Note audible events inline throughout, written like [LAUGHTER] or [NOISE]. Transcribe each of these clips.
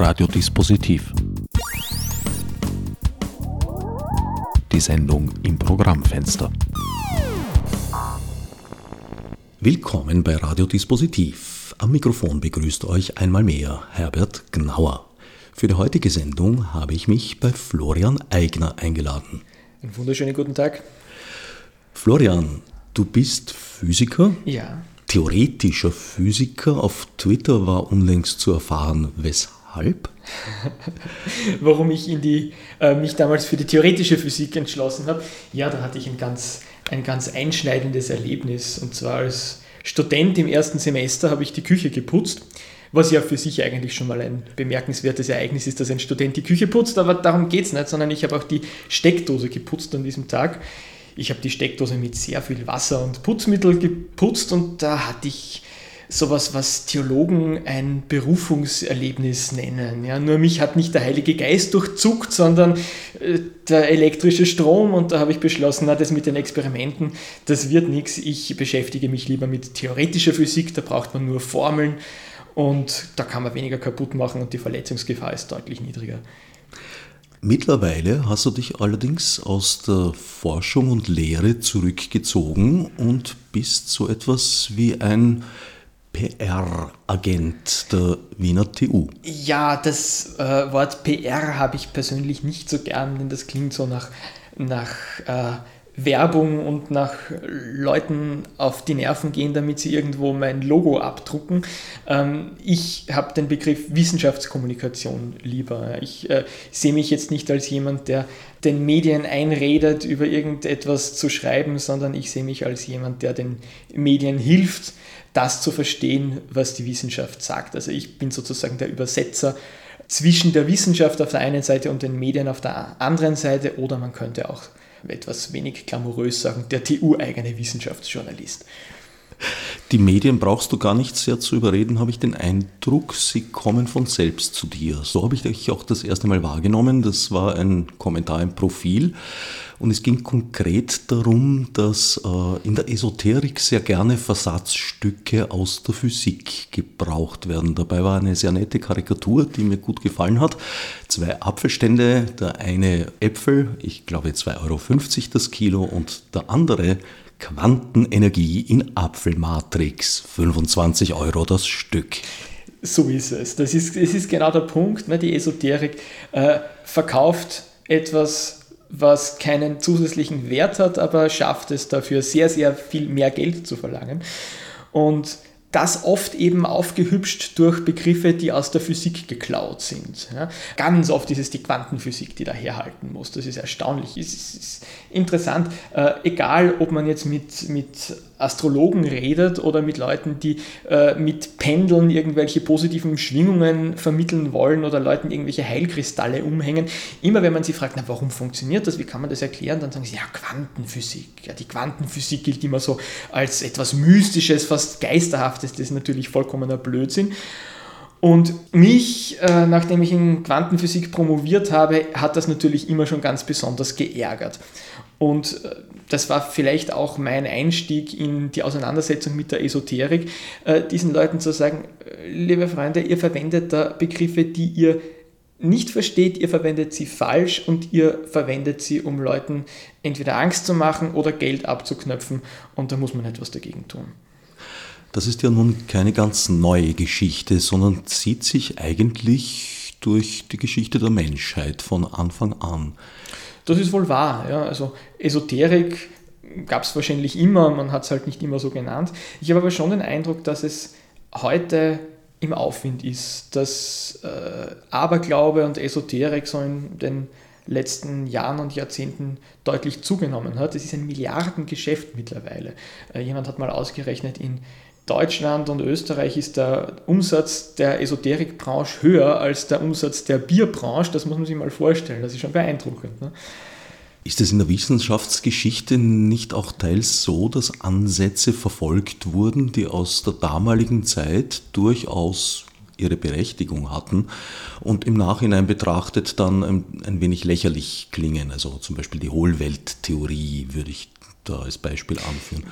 Radiodispositiv. Die Sendung im Programmfenster. Willkommen bei Radiodispositiv. Am Mikrofon begrüßt euch einmal mehr Herbert Gnauer. Für die heutige Sendung habe ich mich bei Florian Eigner eingeladen. Einen wunderschönen guten Tag. Florian, du bist Physiker? Ja. Theoretischer Physiker. Auf Twitter war unlängst zu erfahren, weshalb? [LAUGHS] Warum ich in die, äh, mich damals für die theoretische Physik entschlossen habe? Ja, da hatte ich ein ganz, ein ganz einschneidendes Erlebnis. Und zwar als Student im ersten Semester habe ich die Küche geputzt was ja für sich eigentlich schon mal ein bemerkenswertes Ereignis ist, dass ein Student die Küche putzt, aber darum geht es nicht, sondern ich habe auch die Steckdose geputzt an diesem Tag. Ich habe die Steckdose mit sehr viel Wasser und Putzmittel geputzt und da hatte ich sowas, was Theologen ein Berufungserlebnis nennen. Ja, nur mich hat nicht der Heilige Geist durchzuckt, sondern äh, der elektrische Strom und da habe ich beschlossen, na, das mit den Experimenten, das wird nichts. Ich beschäftige mich lieber mit theoretischer Physik, da braucht man nur Formeln und da kann man weniger kaputt machen und die Verletzungsgefahr ist deutlich niedriger. Mittlerweile hast du dich allerdings aus der Forschung und Lehre zurückgezogen und bist so etwas wie ein PR-Agent der Wiener TU. Ja, das äh, Wort PR habe ich persönlich nicht so gern, denn das klingt so nach, nach äh, Werbung und nach Leuten auf die Nerven gehen, damit sie irgendwo mein Logo abdrucken. Ähm, ich habe den Begriff Wissenschaftskommunikation lieber. Ich äh, sehe mich jetzt nicht als jemand, der den Medien einredet, über irgendetwas zu schreiben, sondern ich sehe mich als jemand, der den Medien hilft, das zu verstehen, was die Wissenschaft sagt. Also ich bin sozusagen der Übersetzer zwischen der Wissenschaft auf der einen Seite und den Medien auf der anderen Seite oder man könnte auch etwas wenig glamourös sagen, der TU-eigene Wissenschaftsjournalist. Die Medien brauchst du gar nicht sehr zu überreden, habe ich den Eindruck, sie kommen von selbst zu dir. So habe ich dich auch das erste Mal wahrgenommen. Das war ein Kommentar im Profil. Und es ging konkret darum, dass äh, in der Esoterik sehr gerne Versatzstücke aus der Physik gebraucht werden. Dabei war eine sehr nette Karikatur, die mir gut gefallen hat. Zwei Apfelstände, der eine Äpfel, ich glaube 2,50 Euro das Kilo, und der andere Quantenenergie in Apfelmatrix, 25 Euro das Stück. So ist es. Das ist, das ist genau der Punkt. Ne? Die Esoterik äh, verkauft etwas was keinen zusätzlichen Wert hat, aber schafft es dafür sehr, sehr viel mehr Geld zu verlangen. Und das oft eben aufgehübscht durch Begriffe, die aus der Physik geklaut sind. Ja, ganz oft ist es die Quantenphysik, die da herhalten muss. Das ist erstaunlich. Es ist, interessant, äh, egal ob man jetzt mit, mit Astrologen redet oder mit Leuten, die äh, mit Pendeln irgendwelche positiven Schwingungen vermitteln wollen oder Leuten irgendwelche Heilkristalle umhängen. Immer wenn man sie fragt, na, warum funktioniert das, wie kann man das erklären, dann sagen sie, ja, Quantenphysik. Ja, die Quantenphysik gilt immer so als etwas Mystisches, fast Geisterhaftes. Das ist natürlich vollkommener Blödsinn. Und mich, äh, nachdem ich in Quantenphysik promoviert habe, hat das natürlich immer schon ganz besonders geärgert. Und äh, das war vielleicht auch mein Einstieg in die Auseinandersetzung mit der Esoterik, äh, diesen Leuten zu sagen, äh, liebe Freunde, ihr verwendet da Begriffe, die ihr nicht versteht, ihr verwendet sie falsch und ihr verwendet sie, um Leuten entweder Angst zu machen oder Geld abzuknöpfen und da muss man etwas dagegen tun. Das ist ja nun keine ganz neue Geschichte, sondern zieht sich eigentlich durch die Geschichte der Menschheit von Anfang an. Das ist wohl wahr. Ja. Also Esoterik gab es wahrscheinlich immer, man hat es halt nicht immer so genannt. Ich habe aber schon den Eindruck, dass es heute im Aufwind ist, dass äh, Aberglaube und Esoterik so in den letzten Jahren und Jahrzehnten deutlich zugenommen hat. Es ist ein Milliardengeschäft mittlerweile. Äh, jemand hat mal ausgerechnet, in Deutschland und Österreich ist der Umsatz der Esoterikbranche höher als der Umsatz der Bierbranche. Das muss man sich mal vorstellen. Das ist schon beeindruckend. Ne? Ist es in der Wissenschaftsgeschichte nicht auch teils so, dass Ansätze verfolgt wurden, die aus der damaligen Zeit durchaus ihre Berechtigung hatten und im Nachhinein betrachtet dann ein, ein wenig lächerlich klingen? Also zum Beispiel die Hohlwelttheorie würde ich da als Beispiel anführen.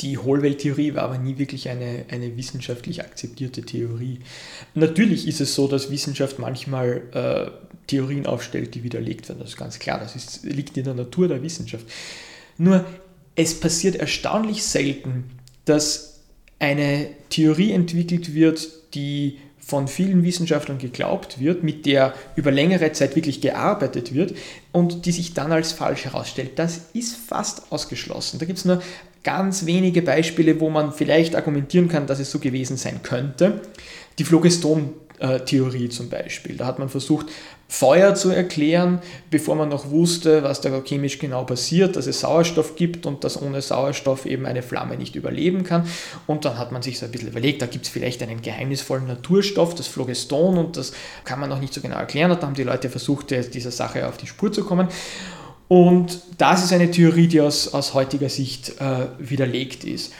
Die Hohlwelttheorie war aber nie wirklich eine, eine wissenschaftlich akzeptierte Theorie. Natürlich ist es so, dass Wissenschaft manchmal äh, Theorien aufstellt, die widerlegt werden. Das ist ganz klar, das ist, liegt in der Natur der Wissenschaft. Nur es passiert erstaunlich selten, dass eine Theorie entwickelt wird, die von vielen Wissenschaftlern geglaubt wird, mit der über längere Zeit wirklich gearbeitet wird und die sich dann als falsch herausstellt. Das ist fast ausgeschlossen. Da gibt es nur ganz wenige Beispiele, wo man vielleicht argumentieren kann, dass es so gewesen sein könnte. Die Phlogiston-Theorie zum Beispiel. Da hat man versucht, Feuer zu erklären, bevor man noch wusste, was da chemisch genau passiert, dass es Sauerstoff gibt und dass ohne Sauerstoff eben eine Flamme nicht überleben kann. Und dann hat man sich so ein bisschen überlegt, da gibt es vielleicht einen geheimnisvollen Naturstoff, das Phlogiston, und das kann man noch nicht so genau erklären. Und da haben die Leute versucht, dieser Sache auf die Spur zu kommen. Und das ist eine Theorie, die aus, aus heutiger Sicht äh, widerlegt ist.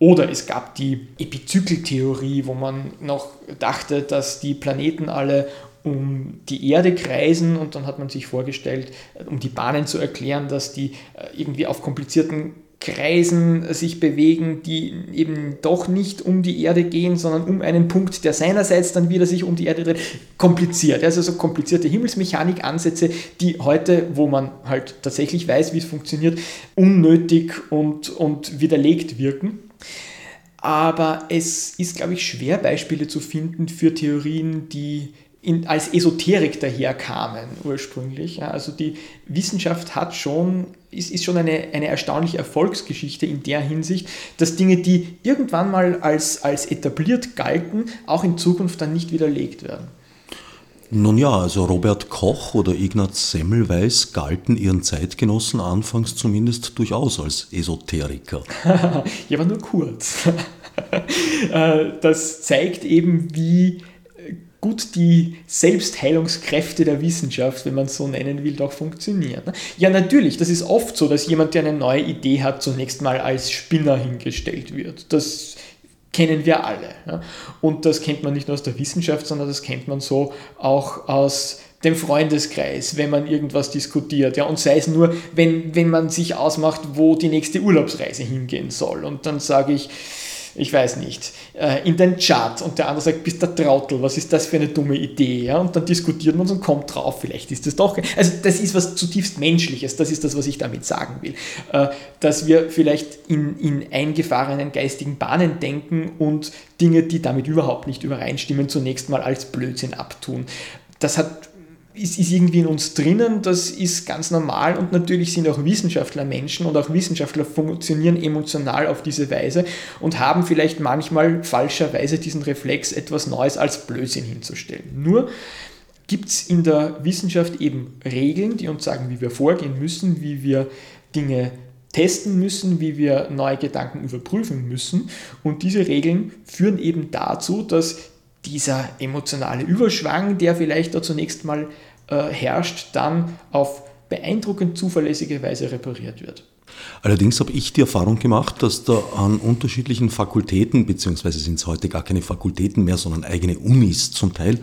Oder es gab die Epizykeltheorie, wo man noch dachte, dass die Planeten alle um die Erde kreisen und dann hat man sich vorgestellt, um die Bahnen zu erklären, dass die äh, irgendwie auf komplizierten Kreisen sich bewegen, die eben doch nicht um die Erde gehen, sondern um einen Punkt, der seinerseits dann wieder sich um die Erde dreht. Kompliziert. Also so komplizierte Himmelsmechanik-Ansätze, die heute, wo man halt tatsächlich weiß, wie es funktioniert, unnötig und, und widerlegt wirken. Aber es ist, glaube ich, schwer, Beispiele zu finden für Theorien, die in, als Esoterik daherkamen ursprünglich. Ja, also die Wissenschaft hat schon, ist, ist schon eine, eine erstaunliche Erfolgsgeschichte in der Hinsicht, dass Dinge, die irgendwann mal als, als etabliert galten, auch in Zukunft dann nicht widerlegt werden. Nun ja, also Robert Koch oder Ignaz Semmelweis galten ihren Zeitgenossen anfangs zumindest durchaus als Esoteriker. [LAUGHS] ja, aber nur kurz. [LAUGHS] Äh, das zeigt eben, wie gut die Selbstheilungskräfte der Wissenschaft, wenn man es so nennen will, doch funktionieren. Ja, natürlich, das ist oft so, dass jemand, der eine neue Idee hat, zunächst mal als Spinner hingestellt wird. Das kennen wir alle. Und das kennt man nicht nur aus der Wissenschaft, sondern das kennt man so auch aus dem Freundeskreis, wenn man irgendwas diskutiert. Ja, und sei es nur, wenn, wenn man sich ausmacht, wo die nächste Urlaubsreise hingehen soll. Und dann sage ich, ich weiß nicht, äh, in den Chat und der andere sagt, bist der Trautel, was ist das für eine dumme Idee? Ja? Und dann diskutiert man und kommt drauf, vielleicht ist das doch. Also das ist was zutiefst Menschliches, das ist das, was ich damit sagen will. Äh, dass wir vielleicht in, in eingefahrenen geistigen Bahnen denken und Dinge, die damit überhaupt nicht übereinstimmen, zunächst mal als Blödsinn abtun. Das hat ist, ist irgendwie in uns drinnen, das ist ganz normal und natürlich sind auch Wissenschaftler Menschen und auch Wissenschaftler funktionieren emotional auf diese Weise und haben vielleicht manchmal falscherweise diesen Reflex, etwas Neues als Blödsinn hinzustellen. Nur gibt es in der Wissenschaft eben Regeln, die uns sagen, wie wir vorgehen müssen, wie wir Dinge testen müssen, wie wir neue Gedanken überprüfen müssen. Und diese Regeln führen eben dazu, dass dieser emotionale Überschwang, der vielleicht da zunächst mal äh, herrscht, dann auf beeindruckend zuverlässige Weise repariert wird. Allerdings habe ich die Erfahrung gemacht, dass da an unterschiedlichen Fakultäten, beziehungsweise sind es heute gar keine Fakultäten mehr, sondern eigene Unis zum Teil,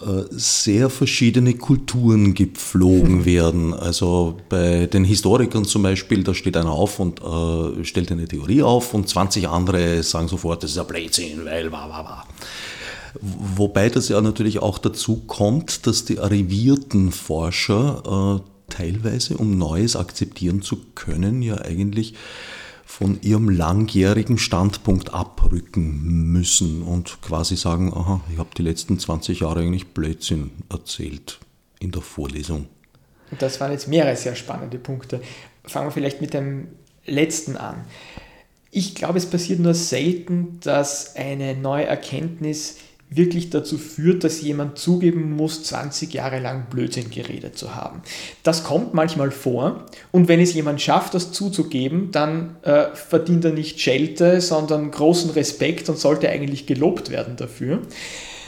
äh, sehr verschiedene Kulturen gepflogen [LAUGHS] werden. Also bei den Historikern zum Beispiel, da steht einer auf und äh, stellt eine Theorie auf und 20 andere sagen sofort, das ist ein Blödsinn, weil wa wa wa. Wobei das ja natürlich auch dazu kommt, dass die arrivierten Forscher äh, teilweise, um Neues akzeptieren zu können, ja eigentlich von ihrem langjährigen Standpunkt abrücken müssen und quasi sagen, aha, ich habe die letzten 20 Jahre eigentlich Blödsinn erzählt in der Vorlesung. Das waren jetzt mehrere sehr spannende Punkte. Fangen wir vielleicht mit dem letzten an. Ich glaube, es passiert nur selten, dass eine neue Erkenntnis wirklich dazu führt, dass jemand zugeben muss, 20 Jahre lang Blödsinn geredet zu haben. Das kommt manchmal vor und wenn es jemand schafft, das zuzugeben, dann äh, verdient er nicht Schelte, sondern großen Respekt und sollte eigentlich gelobt werden dafür.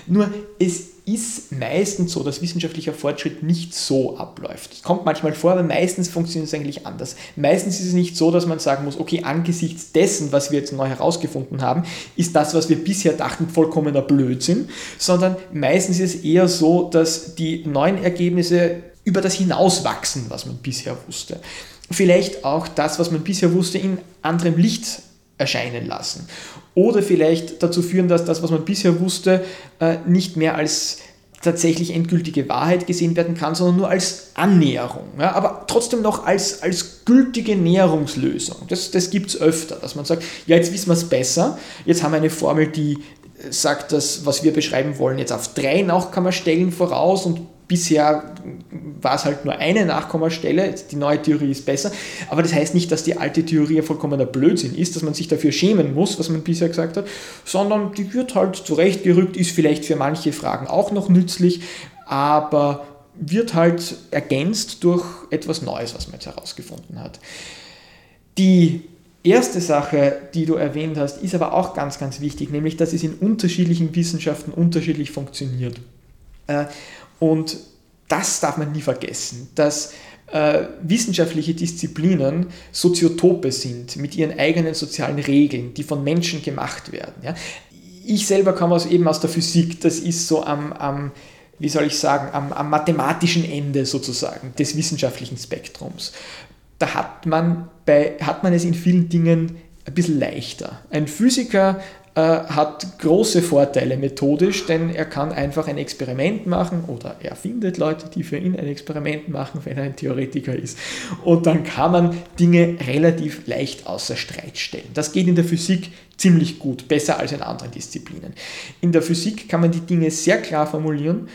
Nur es ist meistens so, dass wissenschaftlicher Fortschritt nicht so abläuft. Es kommt manchmal vor, aber meistens funktioniert es eigentlich anders. Meistens ist es nicht so, dass man sagen muss, okay, angesichts dessen, was wir jetzt neu herausgefunden haben, ist das, was wir bisher dachten, vollkommener Blödsinn, sondern meistens ist es eher so, dass die neuen Ergebnisse über das hinauswachsen, was man bisher wusste. vielleicht auch das, was man bisher wusste, in anderem Licht erscheinen lassen. Oder vielleicht dazu führen, dass das, was man bisher wusste, äh, nicht mehr als tatsächlich endgültige Wahrheit gesehen werden kann, sondern nur als Annäherung. Ja, aber trotzdem noch als, als gültige Näherungslösung. Das, das gibt es öfter, dass man sagt, ja, jetzt wissen wir es besser, jetzt haben wir eine Formel, die sagt das, was wir beschreiben wollen, jetzt auf drei Nachkommastellen voraus und bisher war es halt nur eine Nachkommastelle, die neue Theorie ist besser, aber das heißt nicht, dass die alte Theorie vollkommener Blödsinn ist, dass man sich dafür schämen muss, was man bisher gesagt hat, sondern die wird halt zurechtgerückt, ist vielleicht für manche Fragen auch noch nützlich, aber wird halt ergänzt durch etwas Neues, was man jetzt herausgefunden hat. Die erste Sache, die du erwähnt hast, ist aber auch ganz, ganz wichtig, nämlich dass es in unterschiedlichen Wissenschaften unterschiedlich funktioniert. Äh, und das darf man nie vergessen, dass äh, wissenschaftliche Disziplinen Soziotope sind mit ihren eigenen sozialen Regeln, die von Menschen gemacht werden. Ich selber komme aus, eben aus der Physik, das ist so am, am wie soll ich sagen, am, am mathematischen Ende sozusagen des wissenschaftlichen Spektrums da hat man, bei, hat man es in vielen Dingen ein bisschen leichter. Ein Physiker äh, hat große Vorteile methodisch, denn er kann einfach ein Experiment machen oder er findet Leute, die für ihn ein Experiment machen, wenn er ein Theoretiker ist. Und dann kann man Dinge relativ leicht außer Streit stellen. Das geht in der Physik ziemlich gut, besser als in anderen Disziplinen. In der Physik kann man die Dinge sehr klar formulieren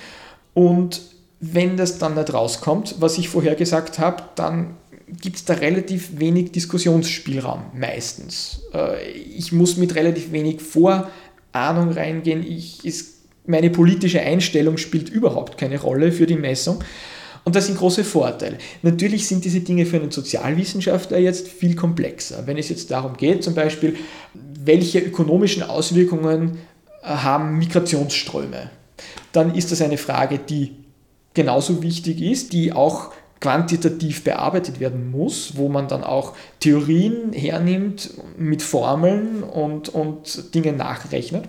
und wenn das dann nicht rauskommt, was ich vorher gesagt habe, dann gibt es da relativ wenig Diskussionsspielraum meistens. Äh, ich muss mit relativ wenig Vorahnung reingehen. Ich, ist, meine politische Einstellung spielt überhaupt keine Rolle für die Messung. Und das sind große Vorteile. Natürlich sind diese Dinge für einen Sozialwissenschaftler jetzt viel komplexer. Wenn es jetzt darum geht, zum Beispiel, welche ökonomischen Auswirkungen äh, haben Migrationsströme, dann ist das eine Frage, die genauso wichtig ist, die auch quantitativ bearbeitet werden muss, wo man dann auch Theorien hernimmt mit Formeln und, und Dinge nachrechnet.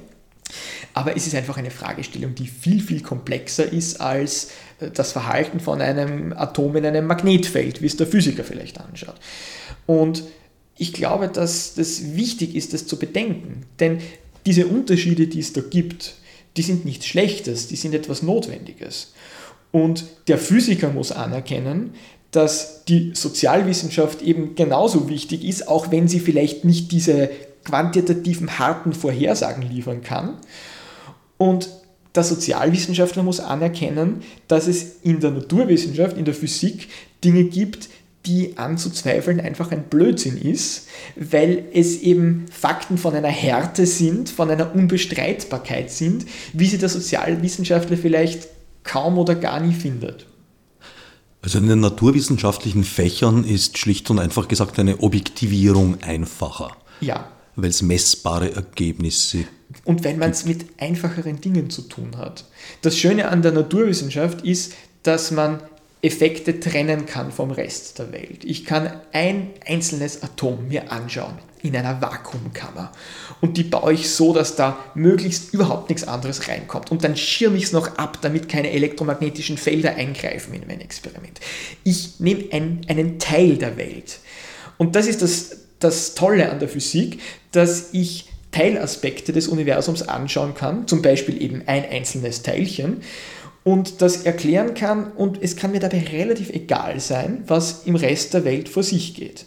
Aber es ist einfach eine Fragestellung, die viel, viel komplexer ist als äh, das Verhalten von einem Atom in einem Magnetfeld, wie es der Physiker vielleicht anschaut. Und ich glaube, dass das wichtig ist, das zu bedenken. Denn diese Unterschiede, die es da gibt, die sind nichts Schlechtes, die sind etwas Notwendiges. Und der Physiker muss anerkennen, dass die Sozialwissenschaft eben genauso wichtig ist, auch wenn sie vielleicht nicht diese quantitativen, harten Vorhersagen liefern kann. Und der Sozialwissenschaftler muss anerkennen, dass es in der Naturwissenschaft, in der Physik Dinge gibt, die anzuzweifeln einfach ein Blödsinn ist, weil es eben Fakten von einer Härte sind, von einer Unbestreitbarkeit sind, wie sie der Sozialwissenschaftler vielleicht kaum oder gar nie findet. Also in den naturwissenschaftlichen Fächern ist schlicht und einfach gesagt eine Objektivierung einfacher. Ja. Weil es messbare Ergebnisse. Und weil man es mit einfacheren Dingen zu tun hat. Das Schöne an der Naturwissenschaft ist, dass man Effekte trennen kann vom Rest der Welt. Ich kann ein einzelnes Atom mir anschauen in einer Vakuumkammer. Und die baue ich so, dass da möglichst überhaupt nichts anderes reinkommt. Und dann schirme ich es noch ab, damit keine elektromagnetischen Felder eingreifen in mein Experiment. Ich nehme ein, einen Teil der Welt. Und das ist das, das Tolle an der Physik, dass ich Teilaspekte des Universums anschauen kann, zum Beispiel eben ein einzelnes Teilchen und das erklären kann und es kann mir dabei relativ egal sein, was im Rest der Welt vor sich geht.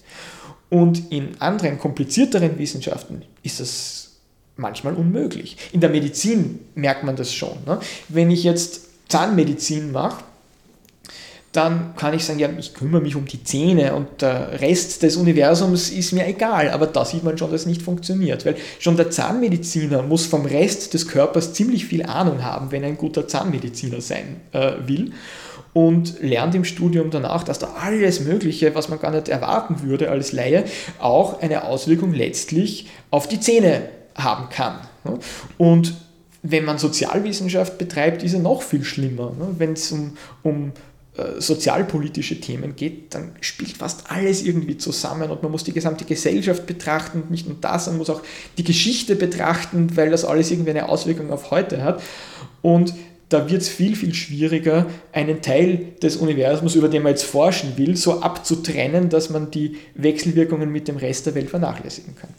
Und in anderen komplizierteren Wissenschaften ist das manchmal unmöglich. In der Medizin merkt man das schon. Ne? Wenn ich jetzt Zahnmedizin mache, dann kann ich sagen, ja, ich kümmere mich um die Zähne und der Rest des Universums ist mir egal. Aber da sieht man schon, dass es nicht funktioniert, weil schon der Zahnmediziner muss vom Rest des Körpers ziemlich viel Ahnung haben, wenn er ein guter Zahnmediziner sein äh, will und lernt im Studium danach, dass da alles Mögliche, was man gar nicht erwarten würde als Laie, auch eine Auswirkung letztlich auf die Zähne haben kann. Und wenn man Sozialwissenschaft betreibt, ist er noch viel schlimmer. Ne? Wenn es um, um sozialpolitische Themen geht, dann spielt fast alles irgendwie zusammen und man muss die gesamte Gesellschaft betrachten und nicht nur das, man muss auch die Geschichte betrachten, weil das alles irgendwie eine Auswirkung auf heute hat. Und da wird es viel, viel schwieriger, einen Teil des Universums, über den man jetzt forschen will, so abzutrennen, dass man die Wechselwirkungen mit dem Rest der Welt vernachlässigen kann.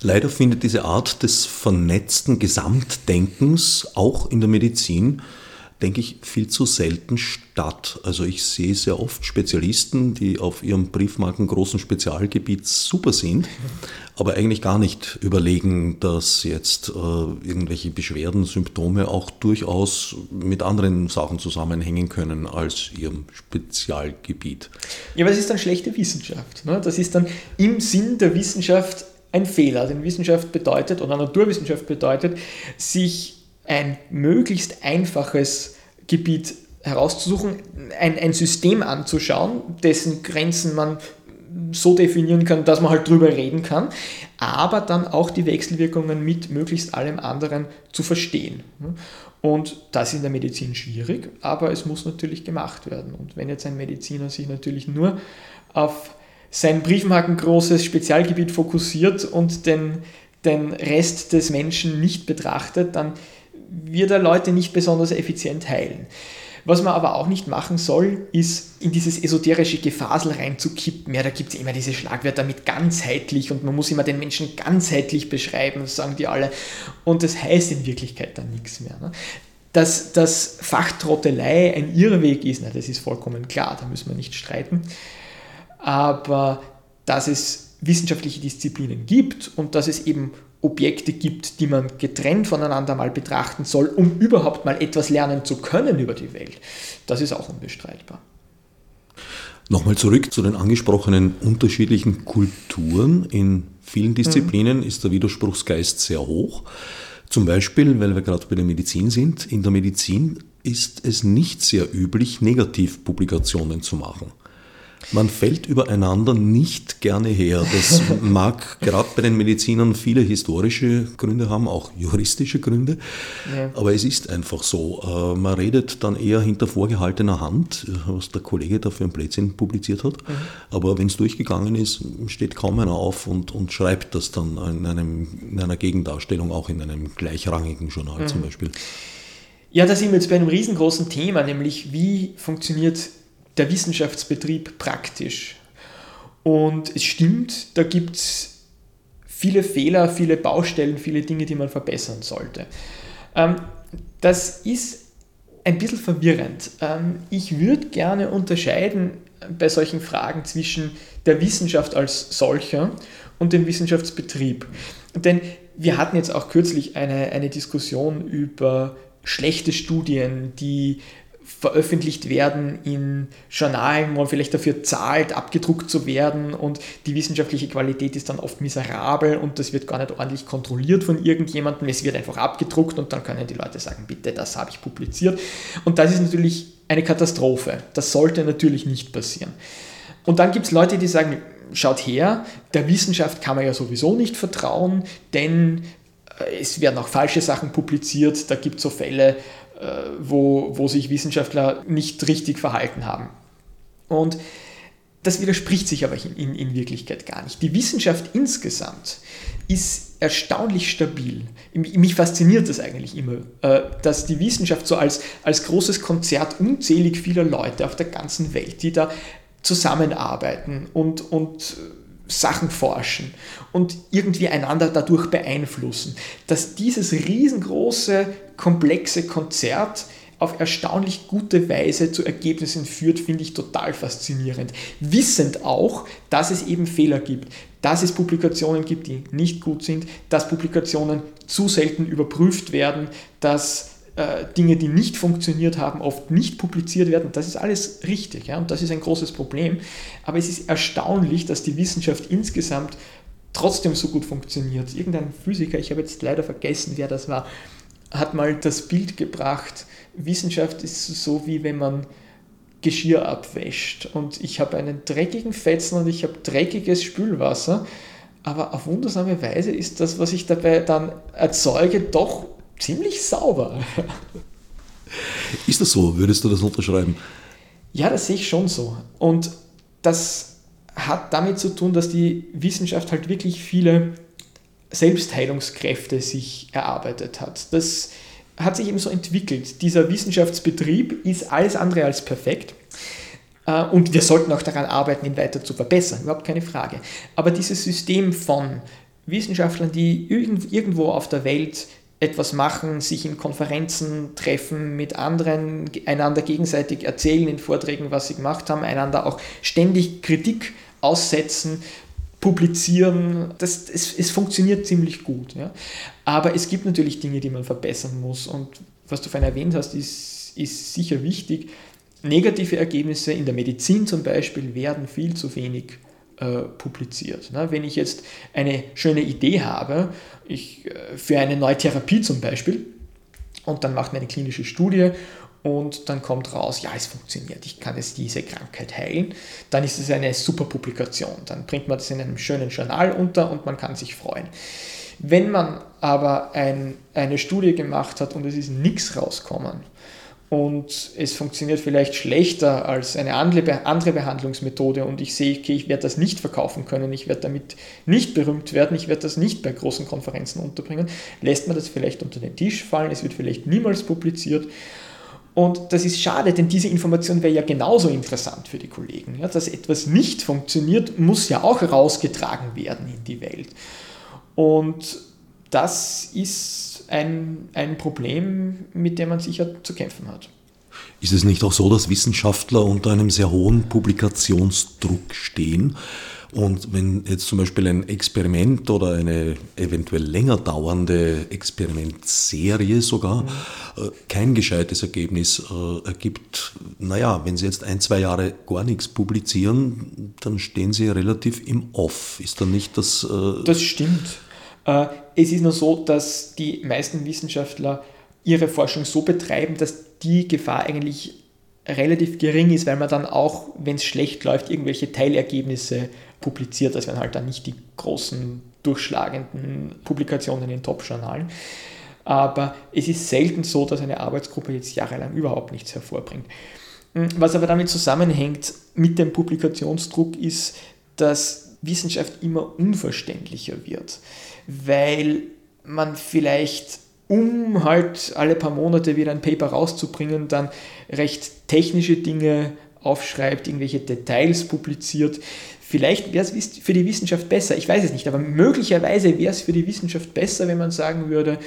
Leider findet diese Art des vernetzten Gesamtdenkens auch in der Medizin denke ich, viel zu selten statt. Also ich sehe sehr oft Spezialisten, die auf ihrem Briefmarken großen Spezialgebiet super sind, aber eigentlich gar nicht überlegen, dass jetzt äh, irgendwelche Beschwerden, Symptome auch durchaus mit anderen Sachen zusammenhängen können als ihrem Spezialgebiet. Ja, aber das ist dann schlechte Wissenschaft. Ne? Das ist dann im Sinn der Wissenschaft ein Fehler. Denn Wissenschaft bedeutet, oder Naturwissenschaft bedeutet, sich ein möglichst einfaches Gebiet herauszusuchen, ein, ein System anzuschauen, dessen Grenzen man so definieren kann, dass man halt drüber reden kann, aber dann auch die Wechselwirkungen mit möglichst allem anderen zu verstehen. Und das ist in der Medizin schwierig, aber es muss natürlich gemacht werden. Und wenn jetzt ein Mediziner sich natürlich nur auf sein briefmarkengroßes Spezialgebiet fokussiert und den, den Rest des Menschen nicht betrachtet, dann wird er Leute nicht besonders effizient heilen. Was man aber auch nicht machen soll, ist in dieses esoterische Gefasel reinzukippen. Ja, da gibt es immer diese Schlagwörter mit ganzheitlich und man muss immer den Menschen ganzheitlich beschreiben, sagen die alle. Und das heißt in Wirklichkeit dann nichts mehr. Ne? Dass, dass Fachtrottelei ein Irrweg ist, na, das ist vollkommen klar, da müssen wir nicht streiten. Aber dass es wissenschaftliche Disziplinen gibt und dass es eben Objekte gibt, die man getrennt voneinander mal betrachten soll, um überhaupt mal etwas lernen zu können über die Welt. Das ist auch unbestreitbar. Nochmal zurück zu den angesprochenen unterschiedlichen Kulturen. In vielen Disziplinen mhm. ist der Widerspruchsgeist sehr hoch. Zum Beispiel, weil wir gerade bei der Medizin sind, in der Medizin ist es nicht sehr üblich, Negativpublikationen zu machen. Man fällt übereinander nicht gerne her. Das [LAUGHS] mag gerade bei den Medizinern viele historische Gründe haben, auch juristische Gründe. Ja. Aber es ist einfach so. Äh, man redet dann eher hinter vorgehaltener Hand, was der Kollege da für ein Blödsinn publiziert hat. Mhm. Aber wenn es durchgegangen ist, steht kaum einer auf und, und schreibt das dann in, einem, in einer Gegendarstellung, auch in einem gleichrangigen Journal mhm. zum Beispiel. Ja, da sind wir jetzt bei einem riesengroßen Thema, nämlich wie funktioniert der Wissenschaftsbetrieb praktisch. Und es stimmt, da gibt es viele Fehler, viele Baustellen, viele Dinge, die man verbessern sollte. Ähm, das ist ein bisschen verwirrend. Ähm, ich würde gerne unterscheiden bei solchen Fragen zwischen der Wissenschaft als solcher und dem Wissenschaftsbetrieb. Denn wir hatten jetzt auch kürzlich eine, eine Diskussion über schlechte Studien, die veröffentlicht werden in Journalen, wo man vielleicht dafür zahlt, abgedruckt zu werden und die wissenschaftliche Qualität ist dann oft miserabel und das wird gar nicht ordentlich kontrolliert von irgendjemandem. Es wird einfach abgedruckt und dann können die Leute sagen, bitte, das habe ich publiziert. Und das ist natürlich eine Katastrophe. Das sollte natürlich nicht passieren. Und dann gibt es Leute, die sagen, schaut her, der Wissenschaft kann man ja sowieso nicht vertrauen, denn äh, es werden auch falsche Sachen publiziert. Da gibt es so Fälle, wo, wo sich Wissenschaftler nicht richtig verhalten haben. Und das widerspricht sich aber in, in, in, Wirklichkeit gar nicht. Die Wissenschaft insgesamt ist erstaunlich stabil. Mich fasziniert das eigentlich immer, äh, dass die Wissenschaft so als, als großes Konzert unzählig vieler Leute auf der ganzen Welt, die da zusammenarbeiten und, und Sachen forschen und irgendwie einander dadurch beeinflussen, dass dieses riesengroße, komplexe Konzert auf erstaunlich gute Weise zu Ergebnissen führt, finde ich total faszinierend. Wissend auch, dass es eben Fehler gibt, dass es Publikationen gibt, die nicht gut sind, dass Publikationen zu selten überprüft werden, dass äh, Dinge, die nicht funktioniert haben, oft nicht publiziert werden. Das ist alles richtig ja, und das ist ein großes Problem. Aber es ist erstaunlich, dass die Wissenschaft insgesamt trotzdem so gut funktioniert. Irgendein Physiker, ich habe jetzt leider vergessen, wer das war, hat mal das Bild gebracht, Wissenschaft ist so wie wenn man Geschirr abwäscht und ich habe einen dreckigen Fetzen und ich habe dreckiges Spülwasser, aber auf wundersame Weise ist das, was ich dabei dann erzeuge, doch ziemlich sauber. Ist das so? Würdest du das unterschreiben? Ja, das sehe ich schon so. Und das hat damit zu tun, dass die Wissenschaft halt wirklich viele Selbstheilungskräfte sich erarbeitet hat. Das hat sich eben so entwickelt. Dieser Wissenschaftsbetrieb ist alles andere als perfekt. Äh, und wir sollten auch daran arbeiten, ihn weiter zu verbessern, überhaupt keine Frage. Aber dieses System von Wissenschaftlern, die irgendwo auf der Welt etwas machen, sich in Konferenzen treffen, mit anderen, einander gegenseitig erzählen in Vorträgen, was sie gemacht haben, einander auch ständig Kritik aussetzen, publizieren. Das, es, es funktioniert ziemlich gut. Ja. Aber es gibt natürlich Dinge, die man verbessern muss. Und was du vorhin erwähnt hast, ist, ist sicher wichtig. Negative Ergebnisse in der Medizin zum Beispiel werden viel zu wenig äh, publiziert. Ne? Wenn ich jetzt eine schöne Idee habe, ich, äh, für eine neue Therapie zum Beispiel, und dann macht man eine klinische Studie und dann kommt raus, ja, es funktioniert, ich kann jetzt diese Krankheit heilen, dann ist es eine super Publikation. Dann bringt man das in einem schönen Journal unter und man kann sich freuen. Wenn man aber ein, eine Studie gemacht hat und es ist nichts rauskommen, und es funktioniert vielleicht schlechter als eine andere, Behandlungsmethode und ich sehe, okay, ich werde das nicht verkaufen können, ich werde damit nicht berühmt werden, ich werde das nicht bei großen Konferenzen unterbringen, lässt man das vielleicht unter den Tisch fallen, es wird vielleicht niemals publiziert. Und das ist schade, denn diese Information wäre ja genauso interessant für die Kollegen. Ja, dass etwas nicht funktioniert, muss ja auch rausgetragen werden in die Welt. Und das ist ein, ein Problem, mit dem man sicher zu kämpfen hat. Ist es nicht auch so, dass Wissenschaftler unter einem sehr hohen Publikationsdruck stehen? Und wenn jetzt zum Beispiel ein Experiment oder eine eventuell länger dauernde Experimentserie sogar mhm. äh, kein gescheites Ergebnis äh, ergibt, naja, wenn Sie jetzt ein, zwei Jahre gar nichts publizieren, dann stehen Sie relativ im Off. Ist dann nicht das... Äh das stimmt. Äh, es ist nur so, dass die meisten Wissenschaftler ihre Forschung so betreiben, dass die Gefahr eigentlich relativ gering ist, weil man dann auch, wenn es schlecht läuft, irgendwelche Teilergebnisse publiziert. Das wären halt dann nicht die großen, durchschlagenden Publikationen in Top-Journalen. Aber es ist selten so, dass eine Arbeitsgruppe jetzt jahrelang überhaupt nichts hervorbringt. Hm, was aber damit zusammenhängt mit dem Publikationsdruck ist, dass Wissenschaft immer unverständlicher wird weil man vielleicht, um halt alle paar Monate wieder ein Paper rauszubringen, dann recht technische Dinge aufschreibt, irgendwelche Details publiziert. Vielleicht wäre es für die Wissenschaft besser, ich weiß es nicht, aber möglicherweise wäre es für die Wissenschaft besser, wenn man sagen würde,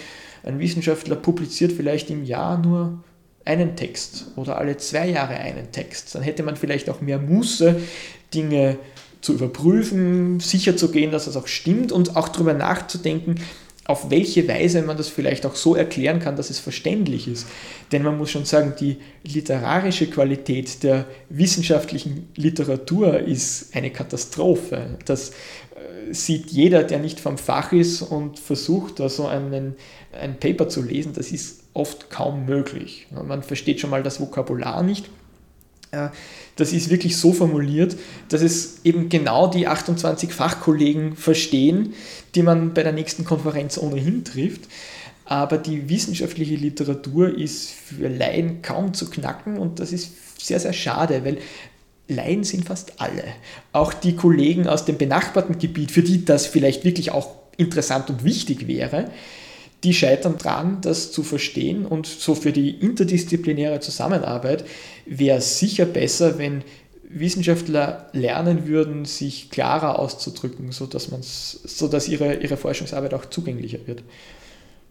ein Wissenschaftler publiziert vielleicht im Jahr nur einen Text oder alle zwei Jahre einen Text. Dann hätte man vielleicht auch mehr Muße, Dinge zu überprüfen, sicher zu gehen, dass das auch stimmt und auch darüber nachzudenken, auf welche Weise man das vielleicht auch so erklären kann, dass es verständlich ist. Denn man muss schon sagen, die literarische Qualität der wissenschaftlichen Literatur ist eine Katastrophe. Das äh, sieht jeder, der nicht vom Fach ist und versucht, da so einen, ein Paper zu lesen. Das ist oft kaum möglich. Man versteht schon mal das Vokabular nicht das ist wirklich so formuliert, dass es eben genau die 28 Fachkollegen verstehen, die man bei der nächsten Konferenz ohnehin trifft. Aber die wissenschaftliche Literatur ist für Laien kaum zu knacken und das ist sehr, sehr schade, weil Laien sind fast alle. Auch die Kollegen aus dem benachbarten Gebiet, für die das vielleicht wirklich auch interessant und wichtig wäre, die scheitern dran, das zu verstehen. Und so für die interdisziplinäre Zusammenarbeit wäre es sicher besser, wenn Wissenschaftler lernen würden, sich klarer auszudrücken, sodass, sodass ihre, ihre Forschungsarbeit auch zugänglicher wird.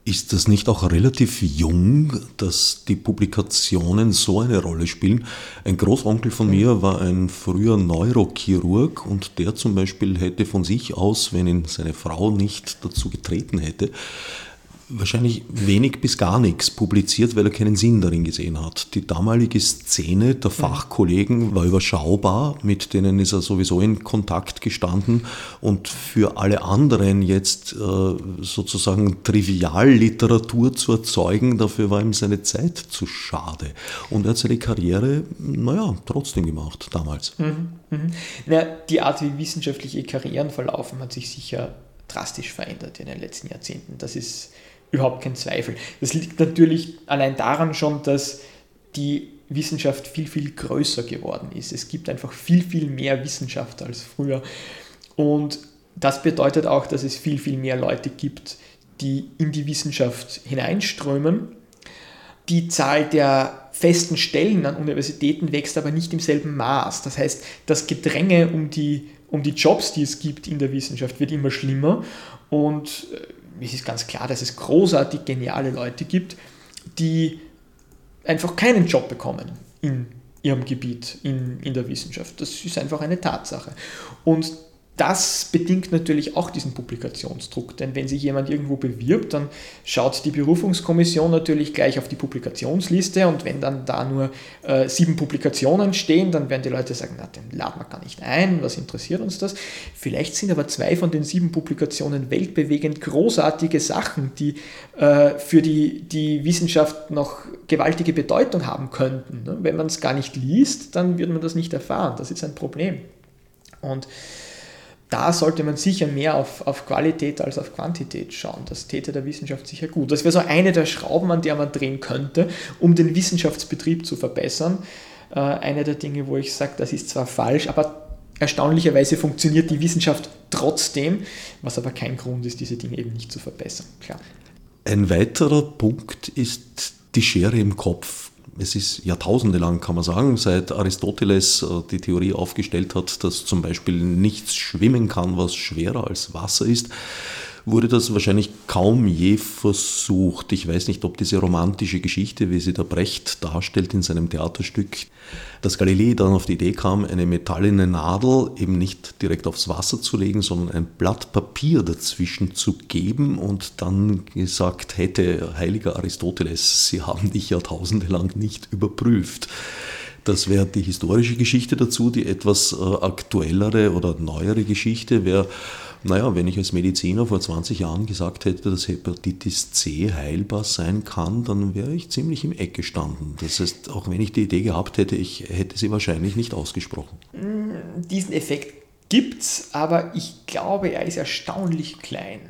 Ist das nicht auch relativ jung, dass die Publikationen so eine Rolle spielen? Ein Großonkel von mir war ein früher Neurochirurg und der zum Beispiel hätte von sich aus, wenn ihn seine Frau nicht dazu getreten hätte, wahrscheinlich wenig bis gar nichts publiziert, weil er keinen Sinn darin gesehen hat. Die damalige Szene der Fachkollegen war überschaubar, mit denen ist er sowieso in Kontakt gestanden und für alle anderen jetzt äh, sozusagen Trivialliteratur zu erzeugen, dafür war ihm seine Zeit zu schade. Und er hat seine Karriere, naja, trotzdem gemacht damals. Mhm, mhm. Na, die Art, wie wissenschaftliche Karrieren verlaufen, hat sich sicher drastisch verändert in den letzten Jahrzehnten. Das ist überhaupt kein Zweifel. Das liegt natürlich allein daran schon, dass die Wissenschaft viel, viel größer geworden ist. Es gibt einfach viel, viel mehr Wissenschaft als früher. Und das bedeutet auch, dass es viel, viel mehr Leute gibt, die in die Wissenschaft hineinströmen. Die Zahl der festen Stellen an Universitäten wächst aber nicht im selben Maß. Das heißt, das Gedränge um die, um die Jobs, die es gibt in der Wissenschaft, wird immer schlimmer. Und äh, es ist ganz klar, dass es großartig geniale Leute gibt, die einfach keinen Job bekommen in ihrem Gebiet in, in der Wissenschaft. Das ist einfach eine Tatsache. Und das bedingt natürlich auch diesen Publikationsdruck, denn wenn sich jemand irgendwo bewirbt, dann schaut die Berufungskommission natürlich gleich auf die Publikationsliste und wenn dann da nur äh, sieben Publikationen stehen, dann werden die Leute sagen, na, den laden wir gar nicht ein, was interessiert uns das? Vielleicht sind aber zwei von den sieben Publikationen weltbewegend großartige Sachen, die äh, für die, die Wissenschaft noch gewaltige Bedeutung haben könnten. Ne? Wenn man es gar nicht liest, dann wird man das nicht erfahren. Das ist ein Problem. Und da sollte man sicher mehr auf, auf Qualität als auf Quantität schauen. Das täte der Wissenschaft sicher gut. Das wäre so eine der Schrauben, an der man drehen könnte, um den Wissenschaftsbetrieb zu verbessern. Äh, eine der Dinge, wo ich sage, das ist zwar falsch, aber erstaunlicherweise funktioniert die Wissenschaft trotzdem, was aber kein Grund ist, diese Dinge eben nicht zu verbessern. Klar. Ein weiterer Punkt ist die Schere im Kopf es ist Jahrtausende lang, kann man sagen, seit Aristoteles äh, die Theorie aufgestellt hat, dass zum Beispiel nichts schwimmen kann, was schwerer als Wasser ist, wurde das wahrscheinlich kaum je versucht. Ich weiß nicht, ob diese romantische Geschichte, wie sie der Brecht darstellt in seinem Theaterstück, dass Galilei dann auf die Idee kam, eine metallene Nadel eben nicht direkt aufs Wasser zu legen, sondern ein Blatt Papier dazwischen zu geben und dann gesagt hätte, heiliger Aristoteles, Sie haben dich Jahrtausende lang nicht überprüft. Das wäre die historische Geschichte dazu. Die etwas äh, aktuellere oder neuere Geschichte wäre naja, wenn ich als Mediziner vor 20 Jahren gesagt hätte, dass Hepatitis C heilbar sein kann, dann wäre ich ziemlich im Eck gestanden. Das heißt, auch wenn ich die Idee gehabt hätte, ich hätte sie wahrscheinlich nicht ausgesprochen. Mm, diesen Effekt gibt es, aber ich glaube, er ist erstaunlich klein.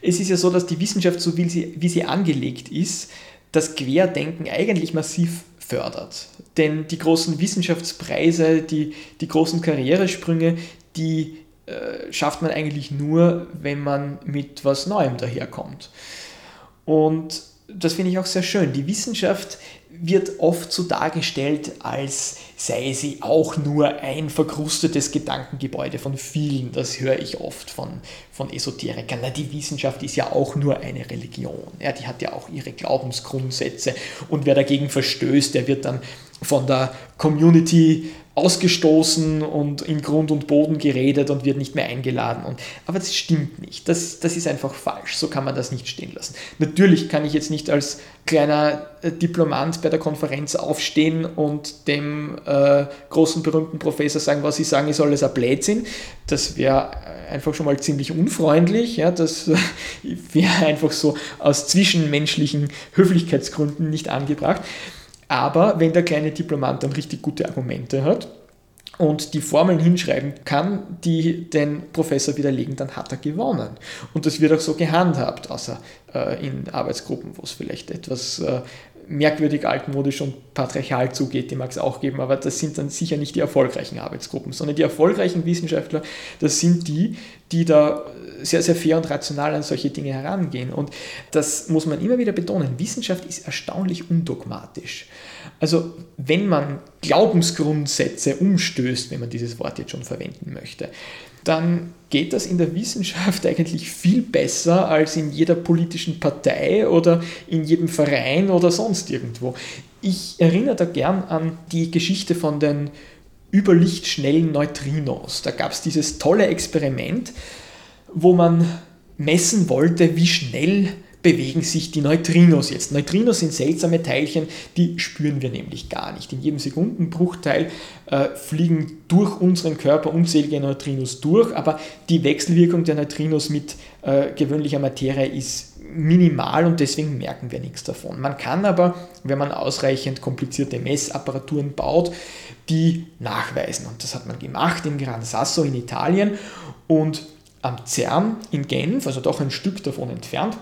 Es ist ja so, dass die Wissenschaft, so wie sie, wie sie angelegt ist, das Querdenken eigentlich massiv fördert. Denn die großen Wissenschaftspreise, die, die großen Karrieresprünge, die äh, schafft man eigentlich nur, wenn man mit was Neuem daherkommt. Und das finde ich auch sehr schön. Die Wissenschaft wird oft so dargestellt, als sei sie auch nur ein verkrustetes Gedankengebäude von vielen. Das höre ich oft von, von Esoterikern. Na, die Wissenschaft ist ja auch nur eine Religion. Ja, die hat ja auch ihre Glaubensgrundsätze. Und wer dagegen verstößt, der wird dann von der Community ausgestoßen und in Grund und Boden geredet und wird nicht mehr eingeladen. Und, aber das stimmt nicht. Das, das ist einfach falsch. So kann man das nicht stehen lassen. Natürlich kann ich jetzt nicht als kleiner äh, Diplomant bei der Konferenz aufstehen und dem äh, großen berühmten Professor sagen, was sie sagen, ist alles ein Blödsinn. Das wäre einfach schon mal ziemlich unfreundlich. Ja, das wäre einfach so aus zwischenmenschlichen Höflichkeitsgründen nicht angebracht. Aber wenn der kleine Diplomat dann richtig gute Argumente hat und die Formeln hinschreiben kann, die den Professor widerlegen, dann hat er gewonnen. Und das wird auch so gehandhabt, außer äh, in Arbeitsgruppen, wo es vielleicht etwas äh, merkwürdig altmodisch und patriarchal zugeht, die mag es auch geben, aber das sind dann sicher nicht die erfolgreichen Arbeitsgruppen, sondern die erfolgreichen Wissenschaftler, das sind die, die da sehr, sehr fair und rational an solche Dinge herangehen. Und das muss man immer wieder betonen. Wissenschaft ist erstaunlich undogmatisch. Also wenn man Glaubensgrundsätze umstößt, wenn man dieses Wort jetzt schon verwenden möchte, dann geht das in der Wissenschaft [LAUGHS] eigentlich viel besser als in jeder politischen Partei oder in jedem Verein oder sonst irgendwo. Ich erinnere da gern an die Geschichte von den überlichtschnellen Neutrinos. Da gab es dieses tolle Experiment, wo man messen wollte, wie schnell bewegen sich die Neutrinos jetzt. Neutrinos sind seltsame Teilchen, die spüren wir nämlich gar nicht. In jedem Sekundenbruchteil äh, fliegen durch unseren Körper unzählige Neutrinos durch, aber die Wechselwirkung der Neutrinos mit äh, gewöhnlicher Materie ist minimal und deswegen merken wir nichts davon. Man kann aber, wenn man ausreichend komplizierte Messapparaturen baut, die nachweisen. Und das hat man gemacht in Gran Sasso in Italien und am CERN in Genf, also doch ein Stück davon entfernt,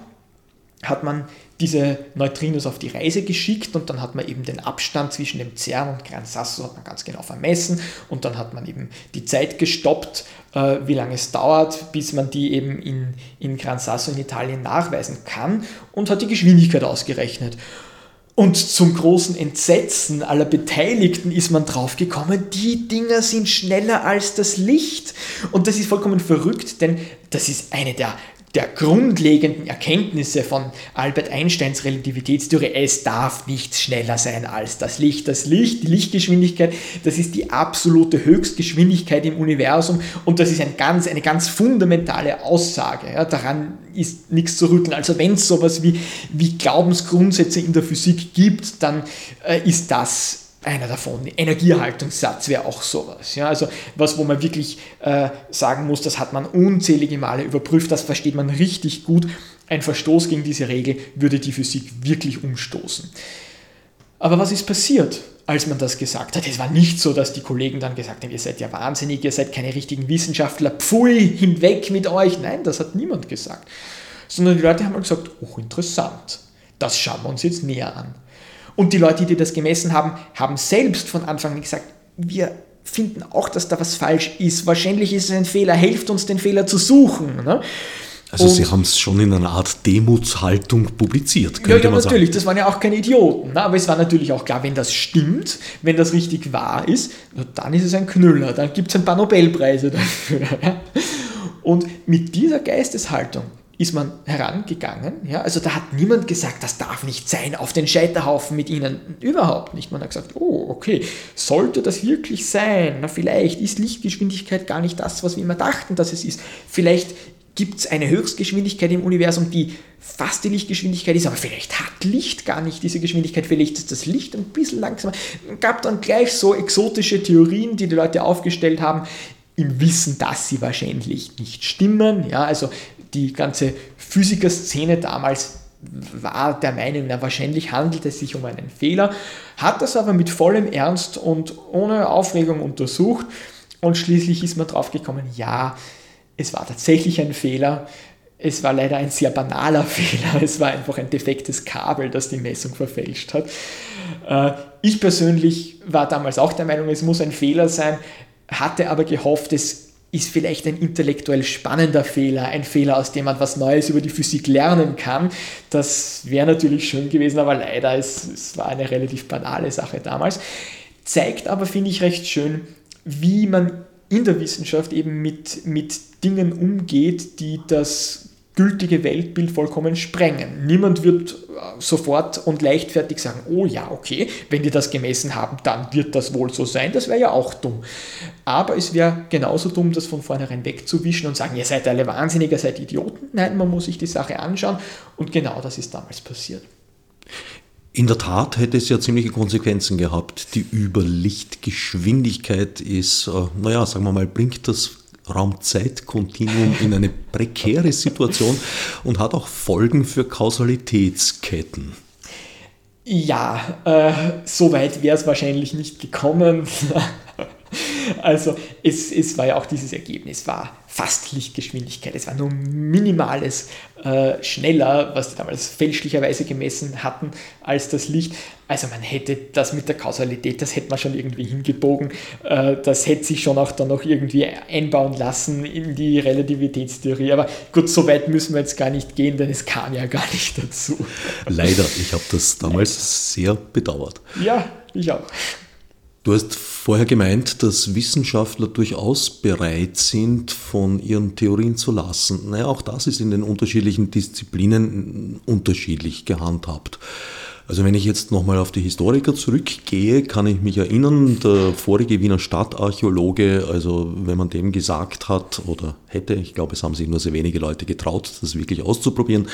hat man diese Neutrinos auf die Reise geschickt und dann hat man eben den Abstand zwischen dem CERN und Gran Sasso hat man ganz genau vermessen und dann hat man eben die Zeit gestoppt, äh, wie lange es dauert, bis man die eben in, in Gran Sasso in Italien nachweisen kann und hat die Geschwindigkeit ausgerechnet. Und zum großen Entsetzen aller Beteiligten ist man draufgekommen, die Dinger sind schneller als das Licht. Und das ist vollkommen verrückt, denn das ist eine der der grundlegenden Erkenntnisse von Albert Einsteins Relativitätstheorie, es darf nichts schneller sein als das Licht. Das Licht, die Lichtgeschwindigkeit, das ist die absolute Höchstgeschwindigkeit im Universum und das ist ein ganz, eine ganz fundamentale Aussage. Ja, daran ist nichts zu rütteln. Also wenn es sowas wie, wie Glaubensgrundsätze in der Physik gibt, dann äh, ist das einer davon. Energieerhaltungssatz wäre auch sowas. Ja, also was, wo man wirklich äh, sagen muss, das hat man unzählige Male überprüft, das versteht man richtig gut. Ein Verstoß gegen diese Regel würde die Physik wirklich umstoßen. Aber was ist passiert, als man das gesagt hat? Es war nicht so, dass die Kollegen dann gesagt haben, ihr seid ja wahnsinnig, ihr seid keine richtigen Wissenschaftler, pfui, hinweg mit euch. Nein, das hat niemand gesagt. Sondern die Leute haben gesagt, oh interessant, das schauen wir uns jetzt näher an. Und die Leute, die das gemessen haben, haben selbst von Anfang an gesagt, wir finden auch, dass da was falsch ist. Wahrscheinlich ist es ein Fehler, helft uns den Fehler zu suchen. Ne? Also und Sie haben es schon in einer Art Demutshaltung publiziert, könnte ja, ja, man sagen. natürlich, das waren ja auch keine Idioten. Ne? Aber es war natürlich auch klar, wenn das stimmt, wenn das richtig wahr ist, dann ist es ein Knüller, dann gibt es ein paar Nobelpreise dafür. [LAUGHS] Und mit dieser Geisteshaltung ist man herangegangen. Ja? Also da hat niemand gesagt, das darf nicht sein, auf den Scheiterhaufen mit ihnen. Überhaupt nicht. Man hat gesagt, oh, okay, sollte das wirklich sein? Na, vielleicht ist Lichtgeschwindigkeit gar nicht das, was wir immer dachten, dass es ist. Vielleicht gibt es eine Höchstgeschwindigkeit im Universum, die fast die Lichtgeschwindigkeit ist, aber vielleicht hat Licht gar nicht diese Geschwindigkeit, vielleicht ist das Licht ein bisschen langsamer. Es gab dann gleich so exotische Theorien, die die Leute aufgestellt haben, im Wissen, dass sie wahrscheinlich nicht stimmen. Ja, also die ganze Physikerszene damals war der Meinung, na, wahrscheinlich handelt es sich um einen Fehler, hat das aber mit vollem Ernst und ohne Aufregung untersucht und schließlich ist man drauf gekommen, ja, es war tatsächlich ein Fehler. Es war leider ein sehr banaler [LAUGHS] Fehler. Es war einfach ein defektes Kabel, das die Messung verfälscht hat. Äh, ich persönlich war damals auch der Meinung, es muss ein Fehler sein, hatte aber gehofft, es ist vielleicht ein intellektuell spannender Fehler, ein Fehler, aus dem man was Neues über die Physik lernen kann. Das wäre natürlich schön gewesen, aber leider, es, es war eine relativ banale Sache damals. Zeigt aber, finde ich, recht schön, wie man in der Wissenschaft eben mit, mit Dingen umgeht, die das gültige Weltbild vollkommen sprengen. Niemand wird äh, sofort und leichtfertig sagen, oh ja, okay, wenn die das gemessen haben, dann wird das wohl so sein. Das wäre ja auch dumm. Aber es wäre genauso dumm, das von vornherein wegzuwischen und sagen, ihr seid alle Wahnsinniger, seid Idioten. Nein, man muss sich die Sache anschauen und genau das ist damals passiert. In der Tat hätte es ja ziemliche Konsequenzen gehabt. Die Überlichtgeschwindigkeit ist, äh, naja, sagen wir mal, bringt das Raumzeitkontinuum in eine prekäre Situation und hat auch Folgen für Kausalitätsketten. Ja, äh, so weit wäre es wahrscheinlich nicht gekommen. [LAUGHS] also es, es war ja auch dieses Ergebnis, war fast Lichtgeschwindigkeit. Es war nur minimales äh, schneller, was sie damals fälschlicherweise gemessen hatten, als das Licht. Also man hätte das mit der Kausalität, das hätte man schon irgendwie hingebogen. Äh, das hätte sich schon auch dann noch irgendwie einbauen lassen in die Relativitätstheorie. Aber gut, so weit müssen wir jetzt gar nicht gehen, denn es kam ja gar nicht dazu. Leider, ich habe das damals Leider. sehr bedauert. Ja, ich auch. Du hast vorher gemeint, dass Wissenschaftler durchaus bereit sind, von ihren Theorien zu lassen. Naja, auch das ist in den unterschiedlichen Disziplinen unterschiedlich gehandhabt. Also wenn ich jetzt nochmal auf die Historiker zurückgehe, kann ich mich erinnern, der vorige Wiener Stadtarchäologe, also wenn man dem gesagt hat oder hätte, ich glaube es haben sich nur sehr wenige Leute getraut, das wirklich auszuprobieren,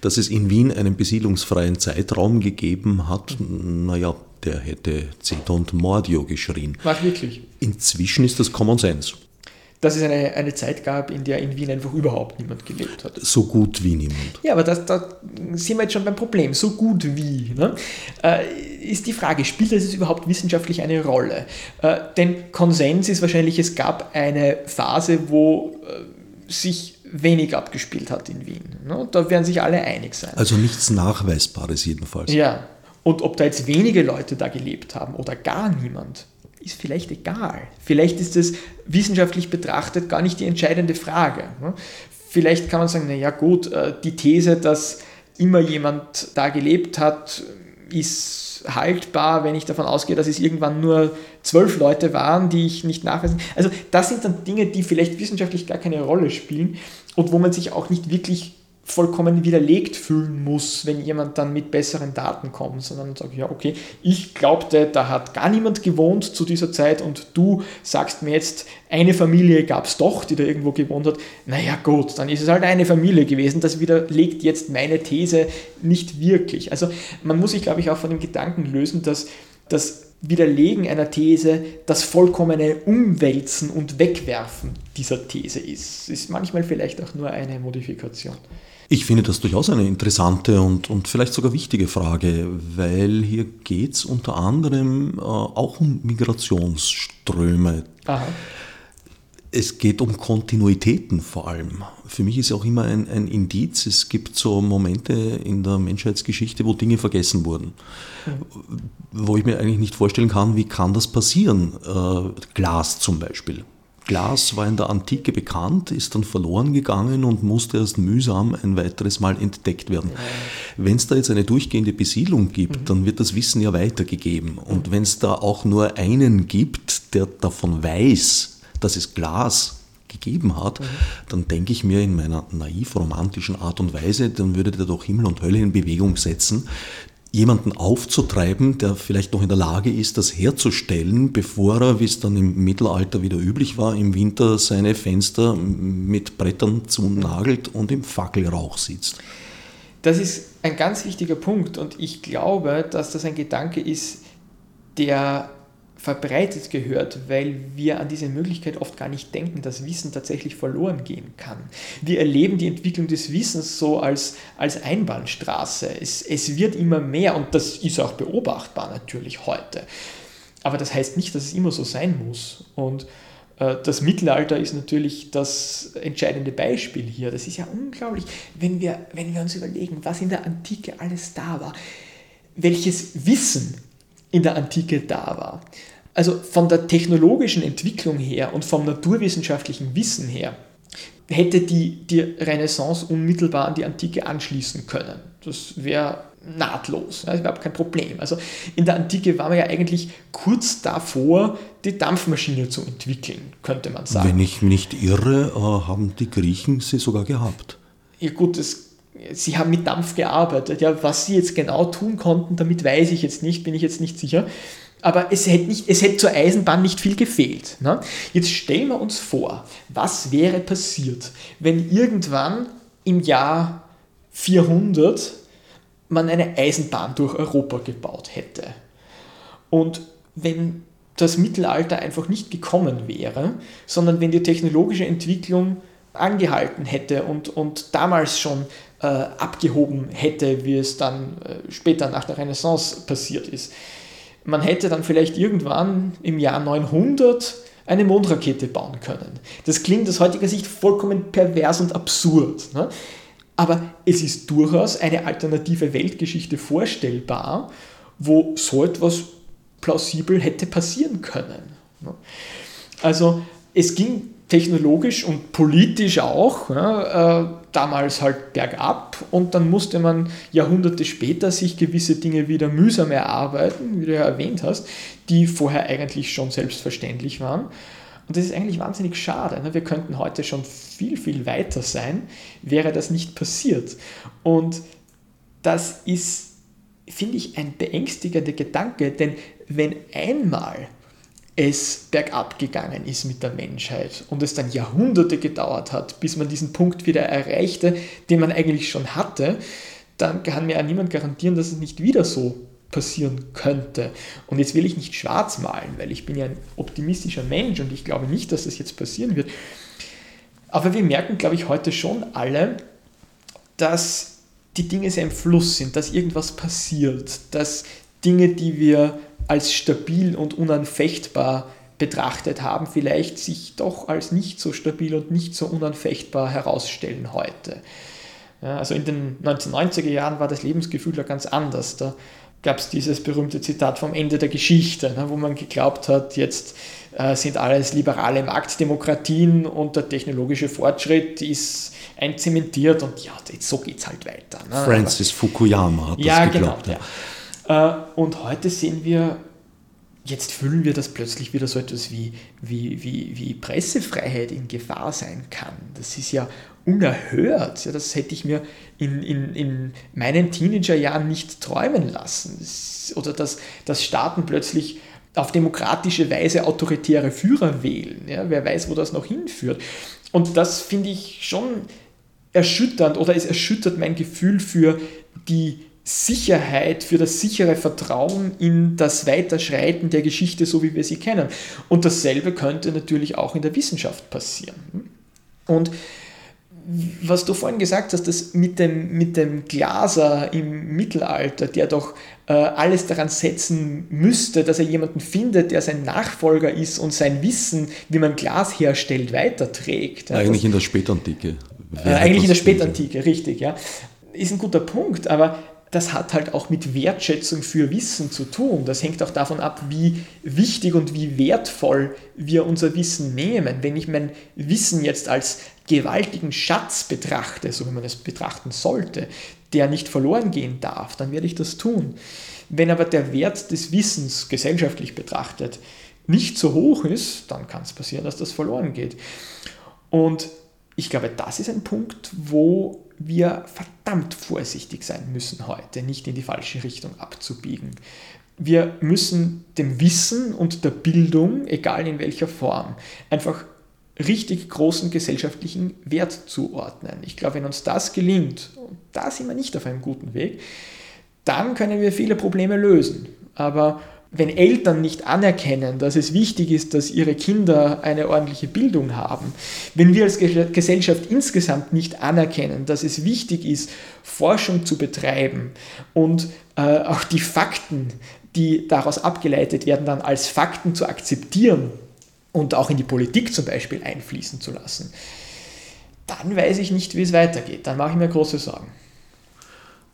dass es in Wien einen besiedlungsfreien Zeitraum gegeben hat, naja, der hätte Zeton Mordio geschrien. Ach, wirklich? Inzwischen ist das Common Sense dass es eine, eine Zeit gab, in der in Wien einfach überhaupt niemand gelebt hat. So gut wie niemand. Ja, aber das, da sind wir jetzt schon beim Problem. So gut wie. Ne? Äh, ist die Frage, spielt das überhaupt wissenschaftlich eine Rolle? Äh, denn Konsens ist wahrscheinlich, es gab eine Phase, wo äh, sich wenig abgespielt hat in Wien. Ne? Da werden sich alle einig sein. Also nichts Nachweisbares jedenfalls. Ja, und ob da jetzt wenige Leute da gelebt haben oder gar niemand, ist vielleicht egal. Vielleicht ist es wissenschaftlich betrachtet gar nicht die entscheidende Frage. Ne? Vielleicht kann man sagen, naja gut, äh, die These, dass immer jemand da gelebt hat, ist haltbar, wenn ich davon ausgehe, dass es irgendwann nur zwölf Leute waren, die ich nicht nachweisen. Also das sind dann Dinge, die vielleicht wissenschaftlich gar keine Rolle spielen und wo man sich auch nicht wirklich vollkommen widerlegt fühlen muss, wenn jemand dann mit besseren Daten kommt, sondern sagt, ja, okay, ich glaubte, da hat gar niemand gewohnt zu dieser Zeit und du sagst mir jetzt, eine Familie gab es doch, die da irgendwo gewohnt hat. Naja, gut, dann ist es halt eine Familie gewesen. Das widerlegt jetzt meine These nicht wirklich. Also man muss sich, glaube ich, auch von dem Gedanken lösen, dass das Widerlegen einer These das vollkommene Umwälzen und Wegwerfen dieser These ist. Ist manchmal vielleicht auch nur eine Modifikation. Ich finde das durchaus eine interessante und, und vielleicht sogar wichtige Frage, weil hier geht es unter anderem äh, auch um Migrationsströme. Aha. Es geht um Kontinuitäten vor allem. Für mich ist auch immer ein, ein Indiz, es gibt so Momente in der Menschheitsgeschichte, wo Dinge vergessen wurden. Mhm. Wo ich mir eigentlich nicht vorstellen kann, wie kann das passieren? Äh, Glas zum Beispiel. Glas war in der Antike bekannt, ist dann verloren gegangen und musste erst mühsam ein weiteres Mal entdeckt werden. Wenn es da jetzt eine durchgehende Besiedlung gibt, mhm. dann wird das Wissen ja weitergegeben. Und mhm. wenn es da auch nur einen gibt, der davon weiß, dass es Glas gegeben hat, mhm. dann denke ich mir in meiner naiv romantischen Art und Weise, dann würde der doch Himmel und Hölle in Bewegung setzen, jemanden aufzutreiben, der vielleicht noch in der Lage ist, das herzustellen, bevor er, wie es dann im Mittelalter wieder üblich war, im Winter seine Fenster mit Brettern zunagelt und im Fackelrauch sitzt. Das ist ein ganz wichtiger Punkt und ich glaube, dass das ein Gedanke ist, der verbreitet gehört, weil wir an diese Möglichkeit oft gar nicht denken, dass Wissen tatsächlich verloren gehen kann. Wir erleben die Entwicklung des Wissens so als, als Einbahnstraße. Es, es wird immer mehr und das ist auch beobachtbar natürlich heute. Aber das heißt nicht, dass es immer so sein muss. Und äh, das Mittelalter ist natürlich das entscheidende Beispiel hier. Das ist ja unglaublich, wenn wir, wenn wir uns überlegen, was in der Antike alles da war, welches Wissen in der Antike da war. Also von der technologischen Entwicklung her und vom naturwissenschaftlichen Wissen her hätte die, die Renaissance unmittelbar an die Antike anschließen können. Das wäre nahtlos, das ist überhaupt kein Problem. Also in der Antike war man ja eigentlich kurz davor, die Dampfmaschine zu entwickeln, könnte man sagen. Wenn ich nicht irre, äh, haben die Griechen sie sogar gehabt. Ja gut, das sie haben mit Dampf gearbeitet. Ja, was sie jetzt genau tun konnten, damit weiß ich jetzt nicht, bin ich jetzt nicht sicher. Aber es hätte, nicht, es hätte zur Eisenbahn nicht viel gefehlt. Ne? Jetzt stellen wir uns vor, was wäre passiert, wenn irgendwann im Jahr 400 man eine Eisenbahn durch Europa gebaut hätte. Und wenn das Mittelalter einfach nicht gekommen wäre, sondern wenn die technologische Entwicklung angehalten hätte und, und damals schon äh, abgehoben hätte, wie es dann äh, später nach der Renaissance passiert ist. Man hätte dann vielleicht irgendwann im Jahr 900 eine Mondrakete bauen können. Das klingt aus heutiger Sicht vollkommen pervers und absurd. Ne? Aber es ist durchaus eine alternative Weltgeschichte vorstellbar, wo so etwas plausibel hätte passieren können. Ne? Also es ging technologisch und politisch auch ja, äh, damals halt bergab und dann musste man Jahrhunderte später sich gewisse Dinge wieder mühsam erarbeiten, wie du ja erwähnt hast, die vorher eigentlich schon selbstverständlich waren. Und das ist eigentlich wahnsinnig schade. Ne? Wir könnten heute schon viel, viel weiter sein, wäre das nicht passiert. Und das ist, finde ich, ein beängstigender Gedanke, denn wenn einmal es bergab gegangen ist mit der Menschheit und es dann Jahrhunderte gedauert hat, bis man diesen Punkt wieder erreichte, den man eigentlich schon hatte, dann kann mir ja niemand garantieren, dass es nicht wieder so passieren könnte. Und jetzt will ich nicht schwarz malen, weil ich bin ja ein optimistischer Mensch und ich glaube nicht, dass das jetzt passieren wird. Aber wir merken, glaube ich, heute schon alle, dass die Dinge sehr im Fluss sind, dass irgendwas passiert, dass Dinge, die wir als stabil und unanfechtbar betrachtet haben, vielleicht sich doch als nicht so stabil und nicht so unanfechtbar herausstellen heute. Ja, also in den 1990er Jahren war das Lebensgefühl ja ganz anders. Da gab es dieses berühmte Zitat vom Ende der Geschichte, ne, wo man geglaubt hat, jetzt äh, sind alles liberale Marktdemokratien und der technologische Fortschritt ist einzementiert und ja, so geht es halt weiter. Ne? Francis Fukuyama hat ja, das geglaubt. Genau, ja. Äh, und heute sehen wir, jetzt fühlen wir, dass plötzlich wieder so etwas wie, wie, wie, wie Pressefreiheit in Gefahr sein kann. Das ist ja unerhört. Ja, das hätte ich mir in, in, in meinen Teenagerjahren nicht träumen lassen. Oder dass, dass Staaten plötzlich auf demokratische Weise autoritäre Führer wählen. Ja, wer weiß, wo das noch hinführt. Und das finde ich schon erschütternd oder es erschüttert mein Gefühl für die Sicherheit, für das sichere Vertrauen in das Weiterschreiten der Geschichte, so wie wir sie kennen. Und dasselbe könnte natürlich auch in der Wissenschaft passieren. Und was du vorhin gesagt hast, das mit dem, mit dem Glaser im Mittelalter, der doch äh, alles daran setzen müsste, dass er jemanden findet, der sein Nachfolger ist und sein Wissen, wie man Glas herstellt, weiterträgt. Ja, eigentlich das, in der Spätantike. Äh, eigentlich in der Spätantike, richtig, ja. Ist ein guter Punkt, aber das hat halt auch mit Wertschätzung für Wissen zu tun. Das hängt auch davon ab, wie wichtig und wie wertvoll wir unser Wissen nehmen. Wenn ich mein Wissen jetzt als gewaltigen Schatz betrachte, so wie man es betrachten sollte, der nicht verloren gehen darf, dann werde ich das tun. Wenn aber der Wert des Wissens gesellschaftlich betrachtet nicht so hoch ist, dann kann es passieren, dass das verloren geht. Und ich glaube, das ist ein Punkt, wo wir verdammt vorsichtig sein müssen heute, nicht in die falsche Richtung abzubiegen. Wir müssen dem Wissen und der Bildung, egal in welcher Form, einfach richtig großen gesellschaftlichen Wert zuordnen. Ich glaube, wenn uns das gelingt, und da sind wir nicht auf einem guten Weg, dann können wir viele Probleme lösen. Aber wenn Eltern nicht anerkennen, dass es wichtig ist, dass ihre Kinder eine ordentliche Bildung haben, wenn wir als Gesellschaft insgesamt nicht anerkennen, dass es wichtig ist, Forschung zu betreiben und äh, auch die Fakten, die daraus abgeleitet werden, dann als Fakten zu akzeptieren und auch in die Politik zum Beispiel einfließen zu lassen, dann weiß ich nicht, wie es weitergeht. Dann mache ich mir große Sorgen.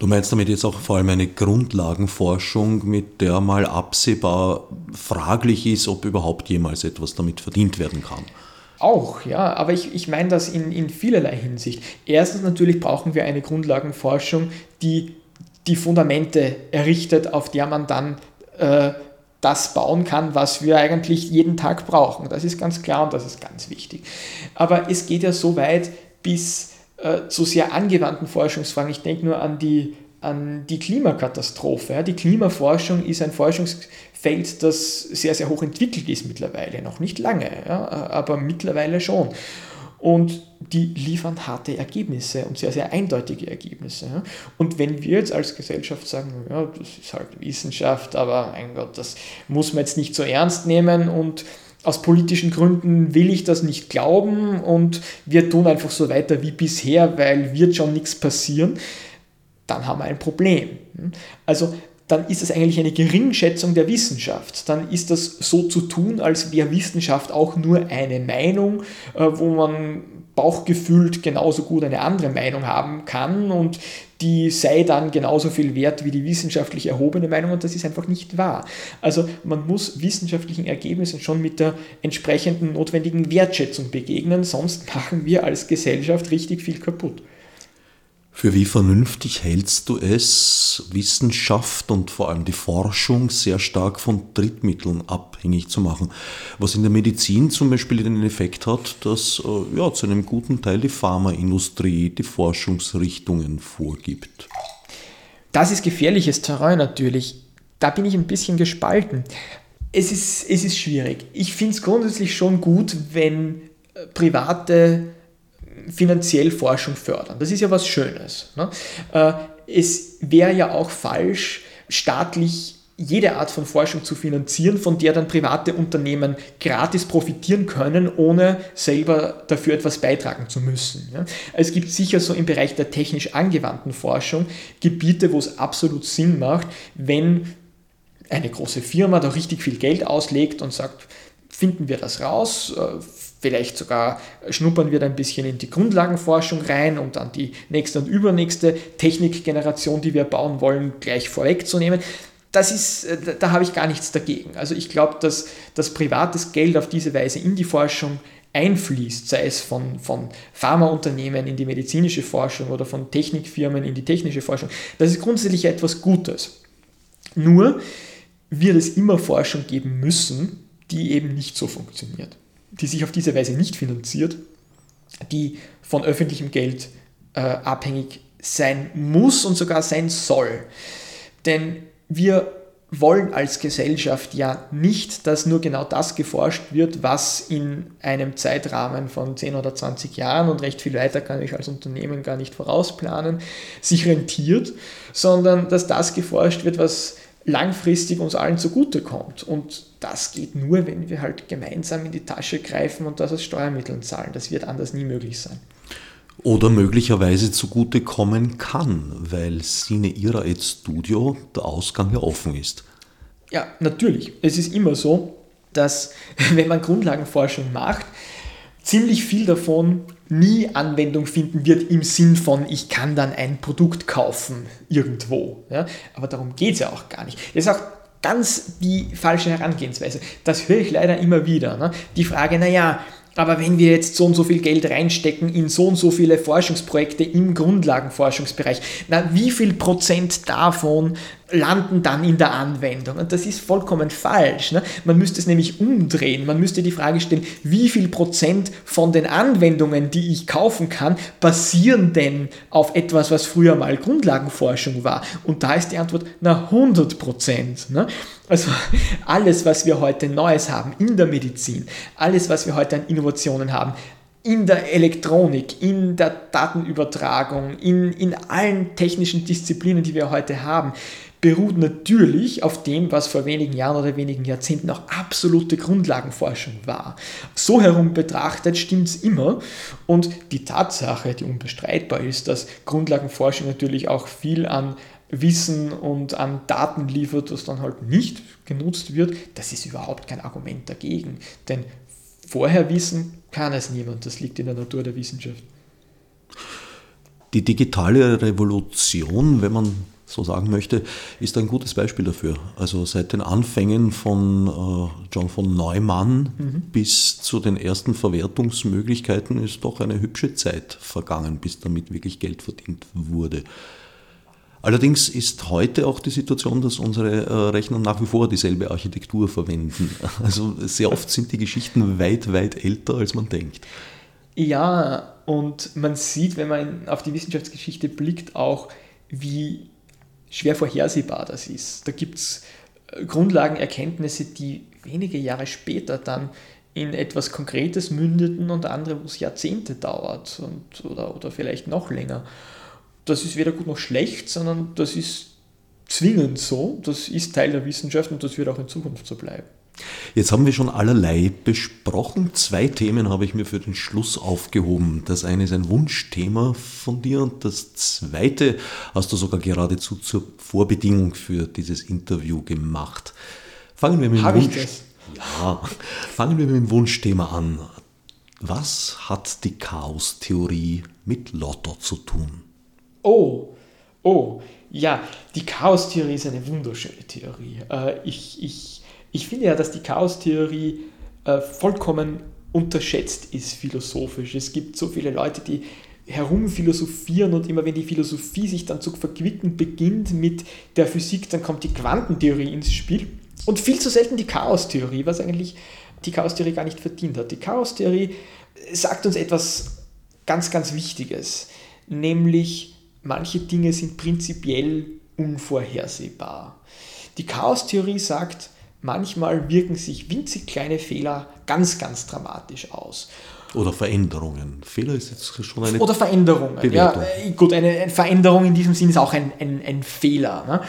Du meinst damit jetzt auch vor allem eine Grundlagenforschung, mit der mal absehbar fraglich ist, ob überhaupt jemals etwas damit verdient werden kann? Auch, ja, aber ich, ich meine das in, in vielerlei Hinsicht. Erstens natürlich brauchen wir eine Grundlagenforschung, die die Fundamente errichtet, auf der man dann äh, das bauen kann, was wir eigentlich jeden Tag brauchen. Das ist ganz klar und das ist ganz wichtig. Aber es geht ja so weit bis äh, zu sehr angewandten Forschungsfragen. Ich denke nur an die, an die Klimakatastrophe. Ja. Die Klimaforschung ist ein Forschungsfeld, das sehr, sehr hoch entwickelt ist mittlerweile. Noch nicht lange, ja, aber mittlerweile schon. Und die liefern harte Ergebnisse und sehr, sehr eindeutige Ergebnisse. Und wenn wir jetzt als Gesellschaft sagen, ja, das ist halt Wissenschaft, aber mein Gott, das muss man jetzt nicht so ernst nehmen und aus politischen Gründen will ich das nicht glauben und wir tun einfach so weiter wie bisher, weil wird schon nichts passieren, dann haben wir ein Problem. Also dann ist das eigentlich eine Geringschätzung der Wissenschaft. Dann ist das so zu tun, als wäre Wissenschaft auch nur eine Meinung, äh, wo man bauchgefühlt genauso gut eine andere Meinung haben kann und die sei dann genauso viel wert wie die wissenschaftlich erhobene Meinung und das ist einfach nicht wahr. Also man muss wissenschaftlichen Ergebnissen schon mit der entsprechenden notwendigen Wertschätzung begegnen, sonst machen wir als Gesellschaft richtig viel kaputt. Für wie vernünftig hältst du es, Wissenschaft und vor allem die Forschung sehr stark von Drittmitteln abhängig zu machen? Was in der Medizin zum Beispiel den Effekt hat, dass äh, ja, zu einem guten Teil die Pharmaindustrie die Forschungsrichtungen vorgibt. Das ist gefährliches Terrain natürlich. Da bin ich ein bisschen gespalten. Es ist, es ist schwierig. Ich finde es grundsätzlich schon gut, wenn äh, private finanziell Forschung fördern. Das ist ja was Schönes. Ne? Äh, es wäre ja auch falsch, staatlich jede Art von Forschung zu finanzieren, von der dann private Unternehmen gratis profitieren können, ohne selber dafür etwas beitragen zu müssen. Es gibt sicher so im Bereich der technisch angewandten Forschung Gebiete, wo es absolut Sinn macht, wenn eine große Firma da richtig viel Geld auslegt und sagt, finden wir das raus, äh, Vielleicht sogar schnuppern wir da ein bisschen in die Grundlagenforschung rein, um dann die nächste und übernächste Technikgeneration, die wir bauen wollen, gleich vorwegzunehmen. Das ist, äh, da habe ich gar nichts dagegen. Also ich glaube, dass das privates Geld auf diese Weise in die Forschung einfließt, sei es von, von Pharmaunternehmen in die medizinische Forschung oder von Technikfirmen in die technische Forschung, das ist grundsätzlich etwas Gutes. Nur wird es immer Forschung geben müssen, die eben nicht so funktioniert, die sich auf diese Weise nicht finanziert, die von öffentlichem Geld äh, abhängig sein muss und sogar sein soll. Denn wir wollen als Gesellschaft ja nicht, dass nur genau das geforscht wird, was in einem Zeitrahmen von 10 oder 20 Jahren und recht viel weiter kann ich als Unternehmen gar nicht vorausplanen, sich rentiert, sondern dass das geforscht wird, was langfristig uns allen zugutekommt. Und das geht nur, wenn wir halt gemeinsam in die Tasche greifen und das aus Steuermitteln zahlen. Das wird anders nie möglich sein. Oder möglicherweise zugutekommen kann, weil Sine Ira et Studio der Ausgang ja offen ist. Ja, natürlich. Es ist immer so, dass [LAUGHS] wenn man Grundlagenforschung macht, ziemlich viel davon nie Anwendung finden wird im Sinn von, ich kann dann ein Produkt kaufen irgendwo. Ja? Aber darum geht es ja auch gar nicht. Das ist auch ganz die falsche Herangehensweise. Das höre ich leider immer wieder. Ne? Die Frage, naja, aber wenn wir jetzt so und so viel Geld reinstecken in so und so viele Forschungsprojekte im Grundlagenforschungsbereich, na, wie viel Prozent davon landen dann in der Anwendung? Und das ist vollkommen falsch. Ne? Man müsste es nämlich umdrehen. Man müsste die Frage stellen, wie viel Prozent von den Anwendungen, die ich kaufen kann, basieren denn auf etwas, was früher mal Grundlagenforschung war? Und da ist die Antwort, na 100 Prozent. Ne? Also alles, was wir heute Neues haben in der Medizin, alles, was wir heute an Innovationen haben, in der Elektronik, in der Datenübertragung, in, in allen technischen Disziplinen, die wir heute haben, beruht natürlich auf dem, was vor wenigen Jahren oder wenigen Jahrzehnten auch absolute Grundlagenforschung war. So herum betrachtet stimmt es immer und die Tatsache, die unbestreitbar ist, dass Grundlagenforschung natürlich auch viel an Wissen und an Daten liefert, das dann halt nicht genutzt wird, das ist überhaupt kein Argument dagegen. Denn vorher wissen kann es niemand, das liegt in der Natur der Wissenschaft. Die digitale Revolution, wenn man so sagen möchte, ist ein gutes Beispiel dafür. Also seit den Anfängen von äh, John von Neumann mhm. bis zu den ersten Verwertungsmöglichkeiten ist doch eine hübsche Zeit vergangen, bis damit wirklich Geld verdient wurde. Allerdings ist heute auch die Situation, dass unsere äh, Rechner nach wie vor dieselbe Architektur verwenden. [LAUGHS] Also sehr oft sind die Geschichten weit, weit älter, als man denkt. Ja, und man sieht, wenn man auf die Wissenschaftsgeschichte blickt, auch, wie schwer vorhersehbar das ist. Da gibt es äh, Grundlagenerkenntnisse, die wenige Jahre später dann in etwas Konkretes mündeten und andere, wo es Jahrzehnte dauert und, oder, oder vielleicht noch länger das ist weder gut noch schlecht, sondern das ist zwingend so, das ist Teil der Wissenschaft und das wird auch in Zukunft so bleiben. Jetzt haben wir schon allerlei besprochen. Zwei Themen habe ich mir für den Schluss aufgehoben. Das eine ist ein Wunschthema von dir und das zweite hast du sogar geradezu zur Vorbedingung für dieses Interview gemacht. Fangen wir mit dem Wunsch. Ja, fangen wir mit dem Wunschthema an. Was hat die Chaostheorie mit Lotto zu tun? Oh, oh, ja, die Chaostheorie ist eine wunderschöne Theorie. Äh, ich, ich, ich finde ja, dass die Chaostheorie äh, vollkommen unterschätzt ist philosophisch. Es gibt so viele Leute, die herumphilosophieren und immer wenn die Philosophie sich dann zu verquicken beginnt mit der Physik, dann kommt die Quantentheorie ins Spiel und viel zu selten die Chaostheorie, was eigentlich die Chaostheorie gar nicht verdient hat. Die Chaostheorie sagt uns etwas ganz, ganz Wichtiges, nämlich manche Dinge sind prinzipiell unvorhersehbar. Die Chaostheorie sagt, manchmal wirken sich winzig kleine Fehler ganz, ganz dramatisch aus. Oder Veränderungen. Fehler ist jetzt schon eine. Oder Veränderungen. Bewertung. Ja, gut, eine, eine, Veränderung in diesem Sinn ist auch ein, ein, ein Fehler. Ne?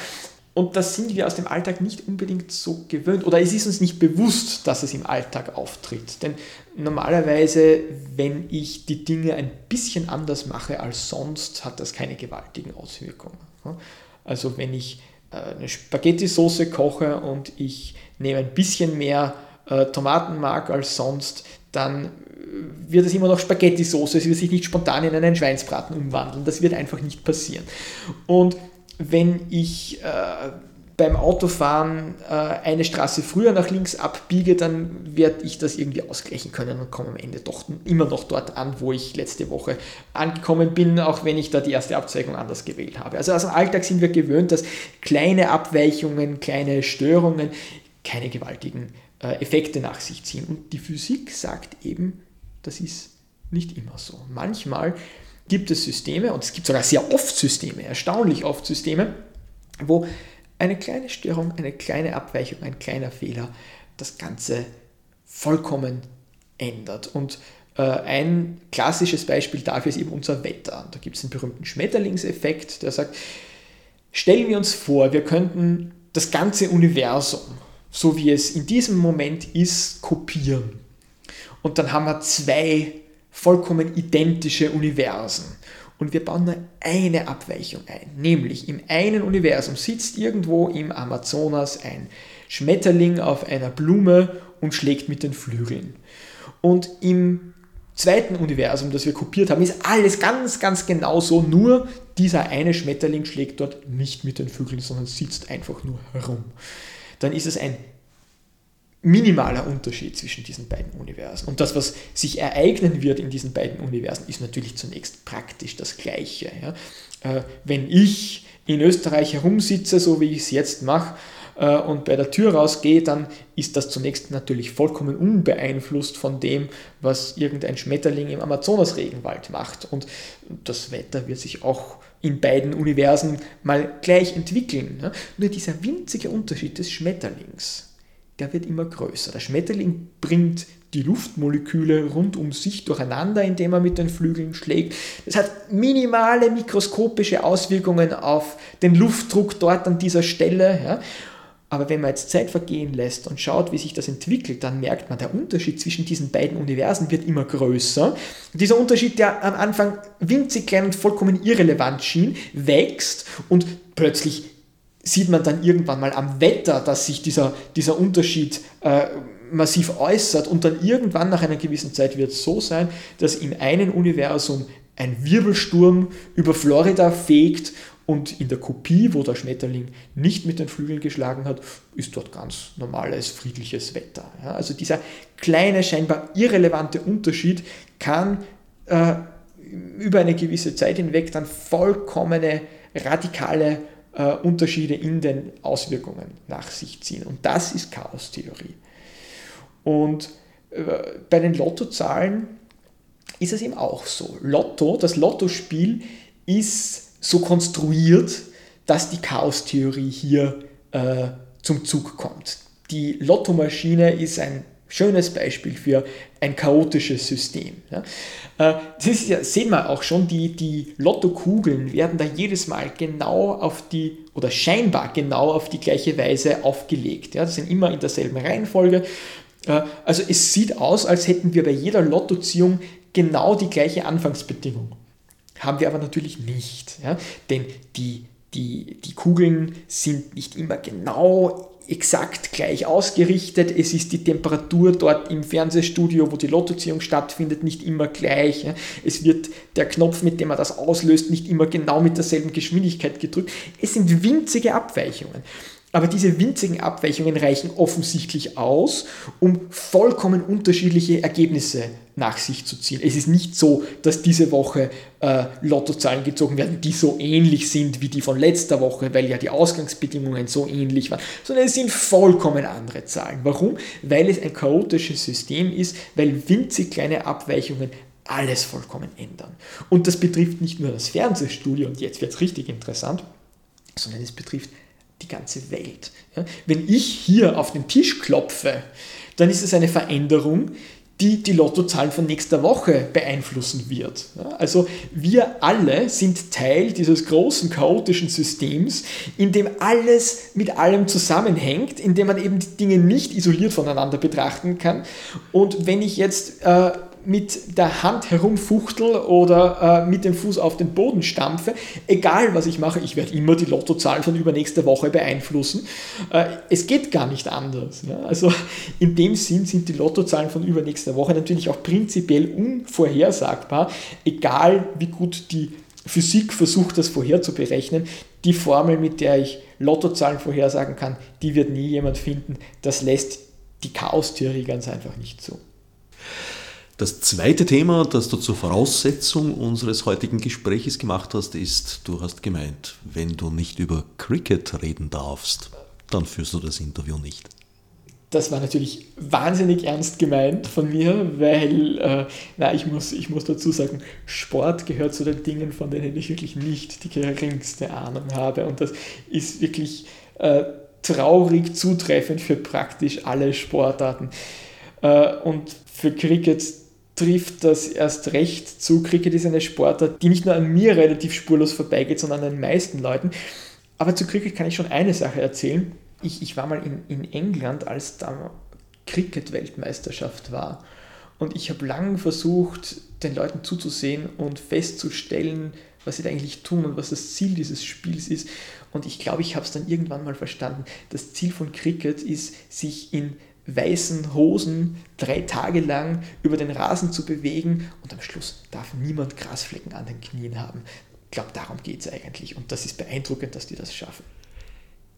Und das sind wir aus dem Alltag nicht unbedingt so gewöhnt oder es ist uns nicht bewusst, dass es im Alltag auftritt. Denn normalerweise, wenn ich die Dinge ein bisschen anders mache als sonst, hat das keine gewaltigen Auswirkungen. Also wenn ich äh, eine Spaghetti-Soße koche und ich nehme ein bisschen mehr äh, Tomatenmark als sonst, dann äh, wird es immer noch Spaghetti-Soße, es wird sich nicht spontan in einen Schweinsbraten umwandeln. Das wird einfach nicht passieren. Und wenn ich äh, beim Autofahren äh, eine Straße früher nach links abbiege, dann werde ich das irgendwie ausgleichen können und komme am Ende doch immer noch dort an, wo ich letzte Woche angekommen bin, auch wenn ich da die erste Abzweigung anders gewählt habe. Also aus dem Alltag sind wir gewöhnt, dass kleine Abweichungen, kleine Störungen keine gewaltigen äh, Effekte nach sich ziehen. Und die Physik sagt eben, das ist nicht immer so. Manchmal gibt es Systeme, und es gibt sogar sehr oft Systeme, erstaunlich oft Systeme, wo eine kleine Störung, eine kleine Abweichung, ein kleiner Fehler das Ganze vollkommen ändert. Und äh, ein klassisches Beispiel dafür ist eben unser Wetter. Da gibt es einen berühmten Schmetterlingseffekt, der sagt, stellen wir uns vor, wir könnten das ganze Universum, so wie es in diesem Moment ist, kopieren. Und dann haben wir zwei vollkommen identische Universen. Und wir bauen nur eine Abweichung ein, nämlich im einen Universum sitzt irgendwo im Amazonas ein Schmetterling auf einer Blume und schlägt mit den Flügeln. Und im zweiten Universum, das wir kopiert haben, ist alles ganz, ganz genau so, nur dieser eine Schmetterling schlägt dort nicht mit den Flügeln, sondern sitzt einfach nur herum. Dann ist es ein minimaler Unterschied zwischen diesen beiden Universen. Und das, was sich ereignen wird in diesen beiden Universen, ist natürlich zunächst praktisch das Gleiche. Ja? Äh, wenn ich in Österreich herumsitze, so wie ich es jetzt mache, äh, und bei der Tür rausgehe, dann ist das zunächst natürlich vollkommen unbeeinflusst von dem, was irgendein Schmetterling im Amazonas-Regenwald macht. Und das Wetter wird sich auch in beiden Universen mal gleich entwickeln. Ja? Nur dieser winzige Unterschied des Schmetterlings, der wird immer größer. Der Schmetterling bringt die Luftmoleküle rund um sich durcheinander, indem er mit den Flügeln schlägt. Das hat minimale mikroskopische Auswirkungen auf den Luftdruck dort an dieser Stelle. Ja. Aber wenn man jetzt Zeit vergehen lässt und schaut, wie sich das entwickelt, dann merkt man, der Unterschied zwischen diesen beiden Universen wird immer größer. dieser Unterschied, der am Anfang winzig klein und vollkommen irrelevant schien, wächst und plötzlich sieht man dann irgendwann mal am Wetter, dass sich dieser, dieser Unterschied äh, massiv äußert und dann irgendwann nach einer gewissen Zeit wird es so sein, dass im einen Universum ein Wirbelsturm über Florida fegt und in der Kopie, wo der Schmetterling nicht mit den Flügeln geschlagen hat, ist dort ganz normales, friedliches Wetter. Ja, also dieser kleine, scheinbar irrelevante Unterschied kann äh, über eine gewisse Zeit hinweg dann vollkommene, radikale äh, Unterschiede in den Auswirkungen nach sich ziehen. Und das ist Chaostheorie. Und äh, bei den Lottozahlen ist es eben auch so. Lotto, das Lottospiel ist so konstruiert, dass die Chaostheorie hier äh, zum Zug kommt. Die Lottomaschine ist ein schönes Beispiel für ein chaotisches System. Äh, das ist ja, sehen wir auch schon, die, die Lottokugeln werden da jedes Mal genau auf die, oder scheinbar genau auf die gleiche Weise aufgelegt. Ja. Das sind immer in derselben Reihenfolge. Äh, also es sieht aus, als hätten wir bei jeder Lottoziehung genau die gleiche Anfangsbedingung. Haben wir aber natürlich nicht. Ja. Denn die die, die Kugeln sind nicht immer genau exakt gleich ausgerichtet. Es ist die Temperatur dort im Fernsehstudio, wo die Lottoziehung stattfindet, nicht immer gleich. Es wird der Knopf, mit dem man das auslöst, nicht immer genau mit derselben Geschwindigkeit gedrückt. Es sind winzige Abweichungen. Aber diese winzigen Abweichungen reichen offensichtlich aus, um vollkommen unterschiedliche Ergebnisse nach sich zu ziehen. Es ist nicht so, dass diese Woche äh, Lottozahlen gezogen werden, die so ähnlich sind wie die von letzter Woche, weil ja die Ausgangsbedingungen so ähnlich waren, sondern es sind vollkommen andere Zahlen. Warum? Weil es ein chaotisches System ist, weil winzig kleine Abweichungen alles vollkommen ändern. Und das betrifft nicht nur das Fernsehstudio, und jetzt wird es richtig interessant, sondern es betrifft die ganze Welt. Ja? Wenn ich hier auf den Tisch klopfe, dann ist es eine Veränderung, die die Lottozahlen von nächster Woche beeinflussen wird. Also wir alle sind Teil dieses großen chaotischen Systems, in dem alles mit allem zusammenhängt, in dem man eben die Dinge nicht isoliert voneinander betrachten kann. Und wenn ich jetzt äh, mit der Hand herumfuchtel oder äh, mit dem Fuß auf den Boden stampfe, egal was ich mache, ich werde immer die Lottozahlen von übernächster Woche beeinflussen. Äh, es geht gar nicht anders. Ja? Also in dem Sinn sind die Lottozahlen von übernächster Woche natürlich auch prinzipiell unvorhersagbar, egal wie gut die Physik versucht, das vorher zu berechnen. die Formel, mit der ich Lottozahlen vorhersagen kann, die wird nie jemand finden. Das lässt die Chaostheorie ganz einfach nicht zu. Das zweite Thema, das du zur Voraussetzung unseres heutigen Gespräches gemacht hast, ist, du hast gemeint, wenn du nicht über Cricket reden darfst, dann führst du das Interview nicht. Das war natürlich wahnsinnig ernst gemeint von mir, weil, äh, na, ich muss, ich muss dazu sagen, Sport gehört zu den Dingen, von denen ich wirklich nicht die geringste Ahnung habe. Und das ist wirklich äh, traurig zutreffend für praktisch alle Sportarten. Äh, und für Cricket trifft das erst recht zu. Cricket ist eine Sportart, die nicht nur an mir relativ spurlos vorbeigeht, sondern an den meisten Leuten. Aber zu Cricket kann ich schon eine Sache erzählen ich, ich war mal in, in England, als da Cricket-Weltmeisterschaft war. Und ich habe lange versucht, den Leuten zuzusehen und festzustellen, was sie da eigentlich tun und was das Ziel dieses Spiels ist. Und ich glaube, ich habe es dann irgendwann mal verstanden. Das Ziel von Cricket ist, sich in weißen Hosen drei Tage lang über den Rasen zu bewegen und am Schluss darf niemand Grasflecken an den Knien haben. Ich glaube, darum geht es eigentlich und das ist beeindruckend, dass die das schaffen.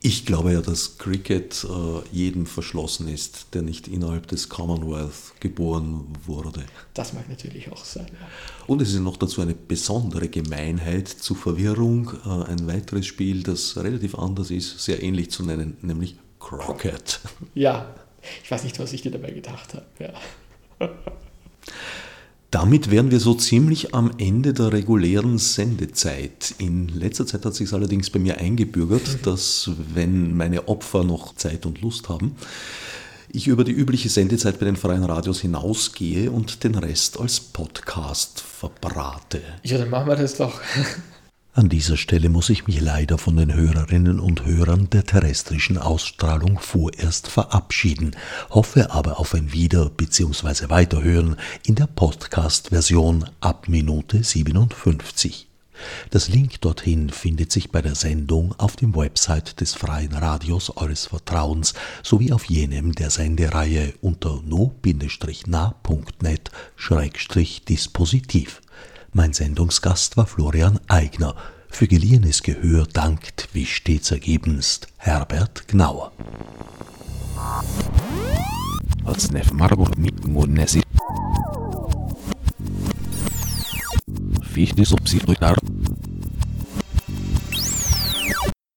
Ich glaube ja, dass Cricket äh, jedem verschlossen ist, der nicht innerhalb des Commonwealth geboren wurde. Das mag natürlich auch sein. Ja. Und es ist noch dazu eine besondere Gemeinheit zur Verwirrung. Äh, ein weiteres Spiel, das relativ anders ist, sehr ähnlich zu nennen, nämlich Crockett. Ja, ich weiß nicht, was ich dir dabei gedacht habe. Ja. Damit wären wir so ziemlich am Ende der regulären Sendezeit. In letzter Zeit hat sich allerdings bei mir eingebürgert, [LAUGHS] dass wenn meine Opfer noch Zeit und Lust haben, ich über die übliche Sendezeit bei den freien Radios hinausgehe und den Rest als Podcast verbrate. Ja, dann machen wir das doch. An dieser Stelle muss ich mich leider von den Hörerinnen und Hörern der terrestrischen Ausstrahlung vorerst verabschieden, hoffe aber auf ein Wieder- bzw. Weiterhören in der Podcast-Version ab Minute 57. Das Link dorthin findet sich bei der Sendung auf dem Website des Freien Radios eures Vertrauens sowie auf jenem der Sendereihe unter no-na.net-dispositiv. Mein Sendungsgast war Florian Eigner. Für geliehenes Gehör dankt, wie stets ergebenst, Herbert Gnauer. Als Nef